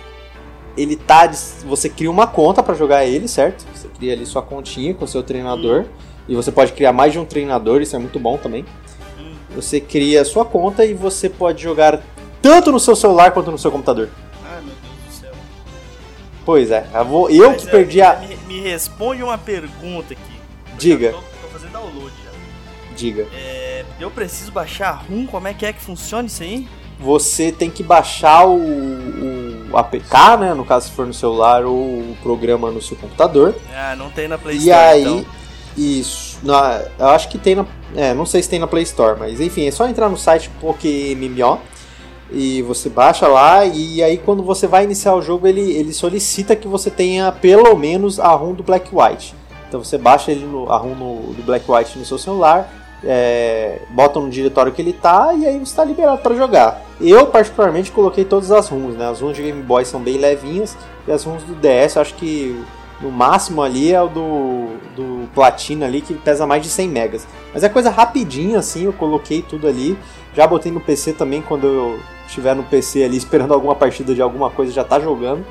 ele tá. Você cria uma conta pra jogar ele, certo? Você cria ali sua continha com seu treinador. E você pode criar mais de um treinador, isso é muito bom também. Hum. Você cria a sua conta e você pode jogar tanto no seu celular quanto no seu computador. Pois é, eu, vou- eu Mas, que é, perdi a. Me, me responde uma pergunta aqui. Diga. Eu tô, tô fazendo download já. Diga. É, eu preciso baixar a RUM, como é que é que funciona isso aí? você tem que baixar o, o APK, né? No caso, se for no celular, ou o programa no seu computador. Ah, não tem na Play e Store, aí, então. isso. Na, eu acho que tem na. É, não sei se tem na Play Store, mas enfim, é só entrar no site PokéMMO e você baixa lá. E aí, quando você vai iniciar o jogo, ele, ele solicita que você tenha pelo menos a ROM do Black White. Então você baixa ele no, a ROM no- do Black White no seu celular, é, bota no diretório que ele tá e aí você está liberado para jogar. Eu, particularmente, coloquei todas as ROMs, né? As ROMs de Game Boy são bem levinhas e as ROMs do DS, acho que no máximo ali é o do, do Platina ali, que pesa mais de 100 megas. Mas é coisa rapidinha, assim, eu coloquei tudo ali. Já botei no PC também, quando eu estiver no PC ali esperando alguma partida de alguma coisa, já tá jogando.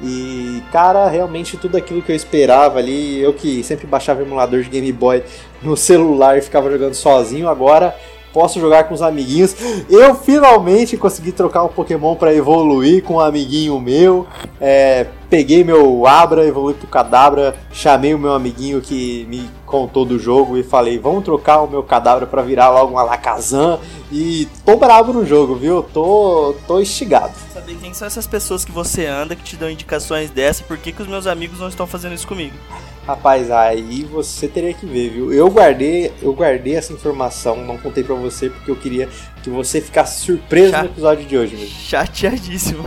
E, cara, realmente tudo aquilo que eu esperava ali, eu que sempre baixava emulador de Game Boy no celular e ficava jogando sozinho, agora posso jogar com os amiguinhos. Eu finalmente consegui trocar um Pokémon para evoluir com um amiguinho meu. É, peguei meu Abra, evolui pro Cadabra, chamei o meu amiguinho que me contou do jogo e falei: vamos trocar o meu Cadabra para virar logo um Alakazam. E tô bravo no jogo, viu? Tô, tô instigado. Saber quem são essas pessoas que você anda que te dão indicações dessa por que, que os meus amigos não estão fazendo isso comigo? Rapaz, aí você teria que ver, viu? Eu guardei, eu guardei essa informação, não contei para você porque eu queria que você ficasse surpreso no episódio de hoje, mesmo. Chateadíssimo.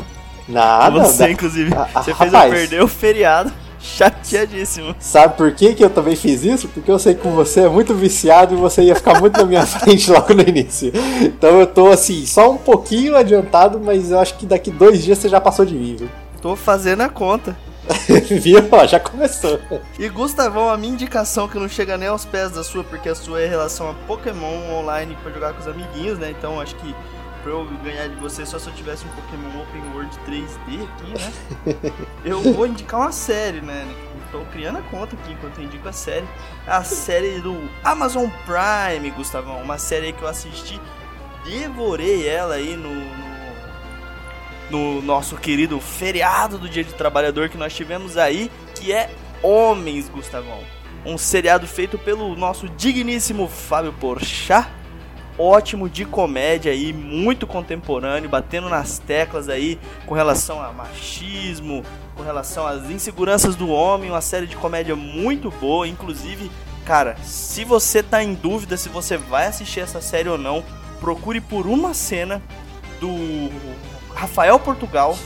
Nada. Você, da... inclusive, ah, você fez eu perder o feriado. Chateadíssimo. Sabe por que, que eu também fiz isso? Porque eu sei que você é muito viciado e você ia ficar muito na minha frente logo no início. Então eu tô assim, só um pouquinho adiantado, mas eu acho que daqui dois dias você já passou de mim, viu? Tô fazendo a conta. Viu? Já começou. E Gustavão, a minha indicação que não chega nem aos pés da sua, porque a sua é relação a Pokémon online pra jogar com os amiguinhos, né? Então acho que pra eu ganhar de você só se eu tivesse um Pokémon Open World 3D aqui, né? eu vou indicar uma série, né? Tô criando a conta aqui enquanto eu indico a série. A série do Amazon Prime, Gustavão. Uma série que eu assisti, devorei ela aí no, no, no nosso querido feriado do Dia de Trabalhador que nós tivemos aí, que é Homens, Gustavão. Um seriado feito pelo nosso digníssimo Fábio Porchat ótimo de comédia aí, muito contemporâneo, batendo nas teclas aí com relação a machismo, com relação às inseguranças do homem, uma série de comédia muito boa, inclusive, cara, se você tá em dúvida se você vai assistir essa série ou não, procure por uma cena do Rafael Portugal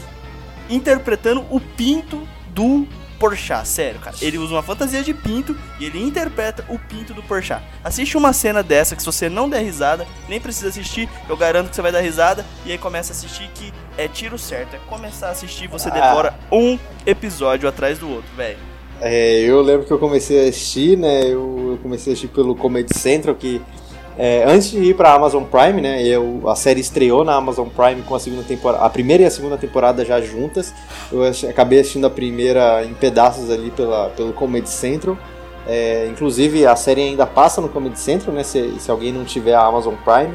interpretando o pinto do Porchat, sério, cara. Ele usa uma fantasia de pinto e ele interpreta o pinto do Porchat. Assiste uma cena dessa que se você não der risada, nem precisa assistir, eu garanto que você vai dar risada e aí começa a assistir que é tiro certo. É começar a assistir, você ah. devora um episódio atrás do outro, velho. É, eu lembro que eu comecei a assistir, né? Eu, eu comecei a assistir pelo Comedy Central, que é, antes de ir para a Amazon Prime, né, eu, a série estreou na Amazon Prime com a segunda temporada, a primeira e a segunda temporada já juntas. Eu acabei assistindo a primeira em pedaços ali pela, pelo Comedy Central. É, inclusive a série ainda passa no Comedy Central, né, se, se alguém não tiver a Amazon Prime,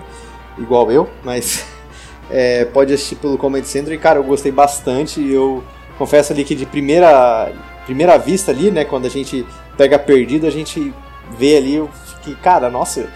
igual eu, mas é, pode assistir pelo Comedy Central. E cara, eu gostei bastante. Eu confesso ali que de primeira primeira vista ali, né, quando a gente pega perdido, a gente vê ali que cara, nossa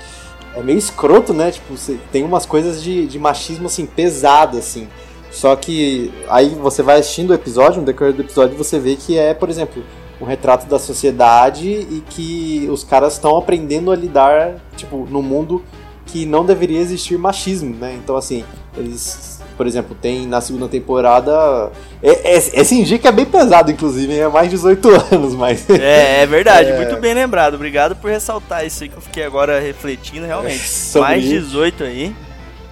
é meio escroto, né? Tipo, tem umas coisas de, de machismo, assim, pesado, assim. Só que aí você vai assistindo o episódio, no decorrer do episódio, você vê que é, por exemplo, um retrato da sociedade e que os caras estão aprendendo a lidar, tipo, no mundo que não deveria existir machismo, né? Então, assim, eles por exemplo, tem na segunda temporada. É, é, esse indica é bem pesado, inclusive, é mais de 18 anos, mas. É, é verdade, é... muito bem lembrado. Obrigado por ressaltar isso aí que eu fiquei agora refletindo, realmente. É, mais 18 aí.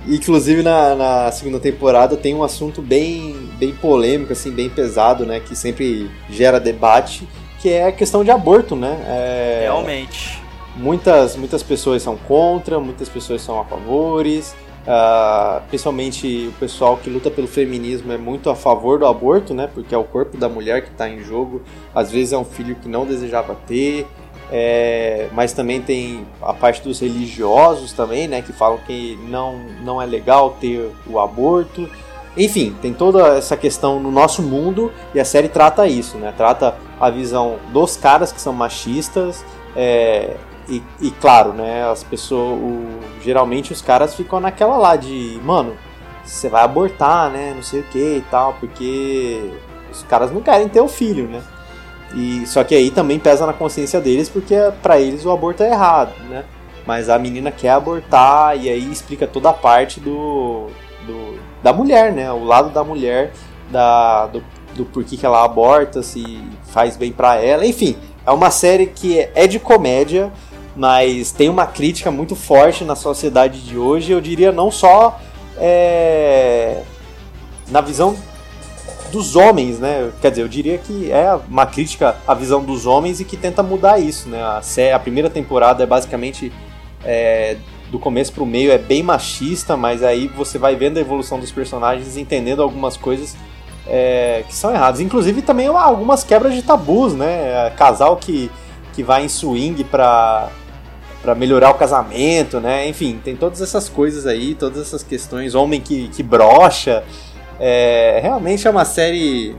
Inclusive na, na, segunda temporada tem um assunto bem, bem polêmico, assim, bem pesado, né? Que sempre gera debate, que é a questão de aborto, né? É... Realmente. Muitas, muitas pessoas são contra, muitas pessoas são a favores. Uh, principalmente o pessoal que luta pelo feminismo é muito a favor do aborto, né? Porque é o corpo da mulher que está em jogo. Às vezes é um filho que não desejava ter. É, mas também tem a parte dos religiosos também, né? Que falam que não, não é legal ter o aborto. Enfim, tem toda essa questão no nosso mundo e a série trata isso, né? Trata a visão dos caras que são machistas, é, e, e, claro, né, as pessoas, o, geralmente os caras ficam naquela lá de, mano, você vai abortar, né, não sei o que e tal, porque os caras não querem ter o filho, né? E só que aí também pesa na consciência deles porque para eles o aborto é errado, né? Mas a menina quer abortar e aí explica toda a parte do, do da mulher, né? O lado da mulher, da do, do porquê que ela aborta, se faz bem para ela, enfim. É uma série que é de comédia, mas tem uma crítica muito forte na sociedade de hoje. Eu diria não só é, na visão dos homens, né? Quer dizer, eu diria que é uma crítica à visão dos homens e que tenta mudar isso, né? A, a primeira temporada é basicamente é, do começo para o meio é bem machista, mas aí você vai vendo a evolução dos personagens, entendendo algumas coisas é, que são erradas. Inclusive também algumas quebras de tabus, né? Casal que, que vai em swing para para melhorar o casamento, né? Enfim, tem todas essas coisas aí, todas essas questões, homem que, que brocha. É, realmente é uma série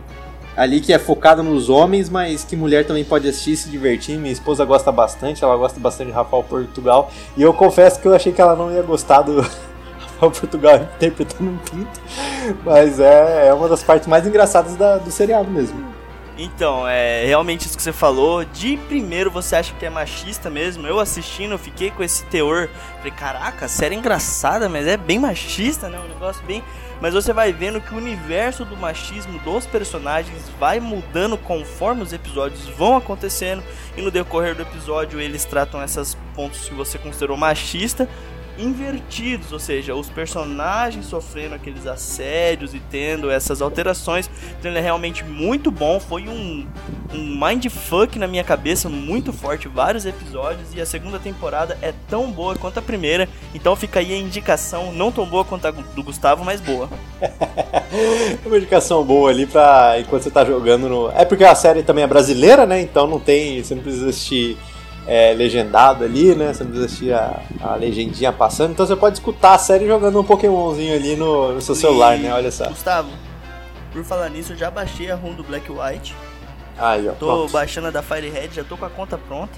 ali que é focada nos homens, mas que mulher também pode assistir e se divertir. Minha esposa gosta bastante, ela gosta bastante de Rafael Portugal. E eu confesso que eu achei que ela não ia gostar do Rafael Portugal interpretando um pinto. Mas é, é uma das partes mais engraçadas da, do seriado mesmo. Então, é realmente isso que você falou. De primeiro você acha que é machista mesmo. Eu assistindo, eu fiquei com esse teor. Falei, caraca, série é engraçada, mas é bem machista, né? Um negócio bem. Mas você vai vendo que o universo do machismo dos personagens vai mudando conforme os episódios vão acontecendo. E no decorrer do episódio eles tratam esses pontos que você considerou machista invertidos, ou seja, os personagens sofrendo aqueles assédios e tendo essas alterações. Então ele é realmente muito bom, foi um, um mindfuck na minha cabeça muito forte, vários episódios, e a segunda temporada é tão boa quanto a primeira, então fica aí a indicação, não tão boa quanto a do Gustavo, mas boa. Uma indicação boa ali pra enquanto você tá jogando no... É porque a série também é brasileira, né, então não tem, você não precisa assistir é, legendado ali, né? Você não precisa assistir a, a legendinha passando. Então você pode escutar a série jogando um Pokémonzinho ali no, no seu celular, né? Olha só. Gustavo, por falar nisso, eu já baixei a ROM do Black White. Aí, ó. Tô pronto. baixando a da Firehead, já tô com a conta pronta.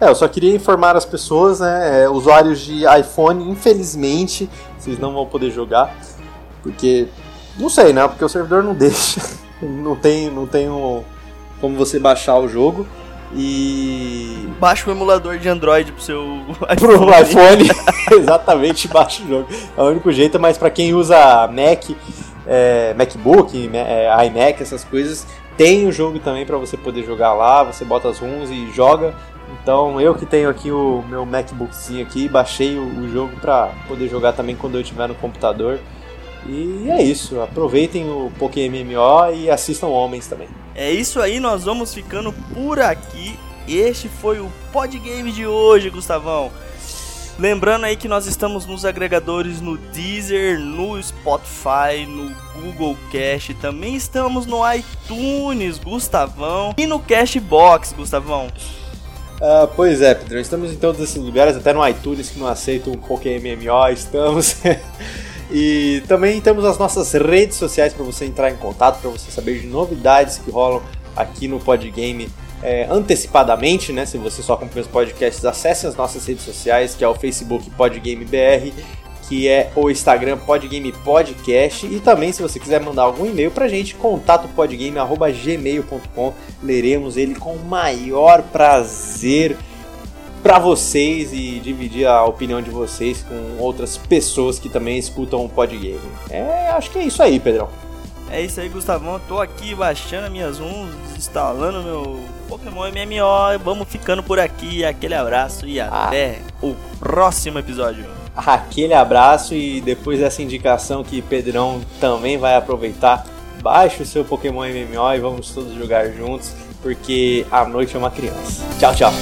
É, eu só queria informar as pessoas, né? É, usuários de iPhone, infelizmente, vocês não vão poder jogar. Porque. Não sei, né? Porque o servidor não deixa. não tem, não tem um, como você baixar o jogo. E. Baixa o emulador de Android pro seu iPhone. Pro iPhone, exatamente, baixa o jogo. É o único jeito, mas para quem usa Mac, é, MacBook, é, iMac, essas coisas, tem o jogo também para você poder jogar lá. Você bota as ROMs e joga. Então eu que tenho aqui o meu MacBookzinho aqui, baixei o, o jogo para poder jogar também quando eu estiver no computador. E é isso, aproveitem o Pokémon MMO e assistam Homens também. É isso aí, nós vamos ficando por aqui. Este foi o Podgame de hoje, Gustavão. Lembrando aí que nós estamos nos agregadores no Deezer, no Spotify, no Google Cast, também estamos no iTunes, Gustavão, e no Cashbox, Gustavão. Uh, pois é, Pedro, estamos em todos esses lugares, até no iTunes que não aceita um Pokémon MMO, estamos. E também temos as nossas redes sociais para você entrar em contato, para você saber de novidades que rolam aqui no Podgame é, antecipadamente, né? Se você só acompanha os podcasts, acesse as nossas redes sociais, que é o Facebook PodgameBR, que é o Instagram Podgame Podcast, e também se você quiser mandar algum e-mail pra gente, contato podgame@gmail.com, leremos ele com o maior prazer para vocês e dividir a opinião de vocês com outras pessoas que também escutam o Podgame. É, acho que é isso aí, Pedrão. É isso aí, Gustavão. Tô aqui baixando minhas runs, instalando meu Pokémon MMO. Vamos ficando por aqui. Aquele abraço e ah. até o próximo episódio. Aquele abraço e depois dessa indicação que Pedrão também vai aproveitar, baixe o seu Pokémon MMO e vamos todos jogar juntos, porque a noite é uma criança. Tchau, tchau.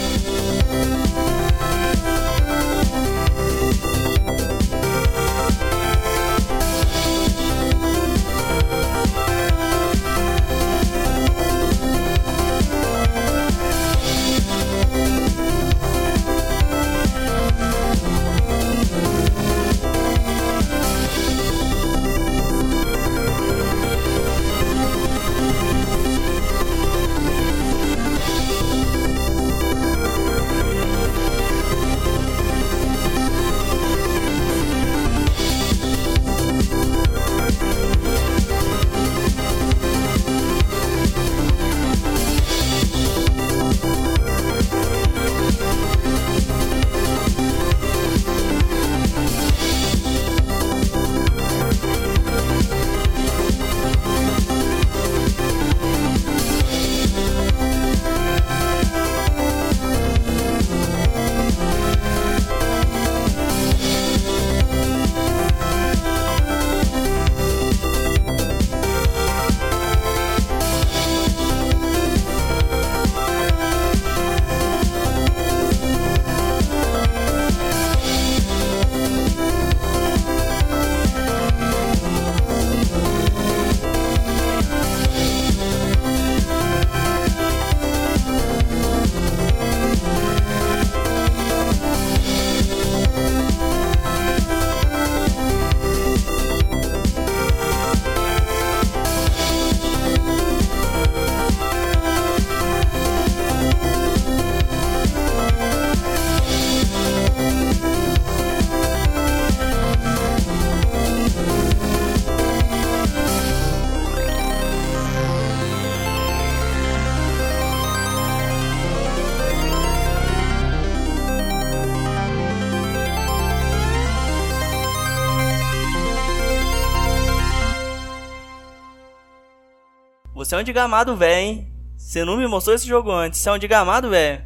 Um de gamado velho, hein? Você não me mostrou esse jogo antes. Você é um de gamado velho.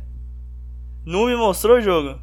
Não me mostrou o jogo.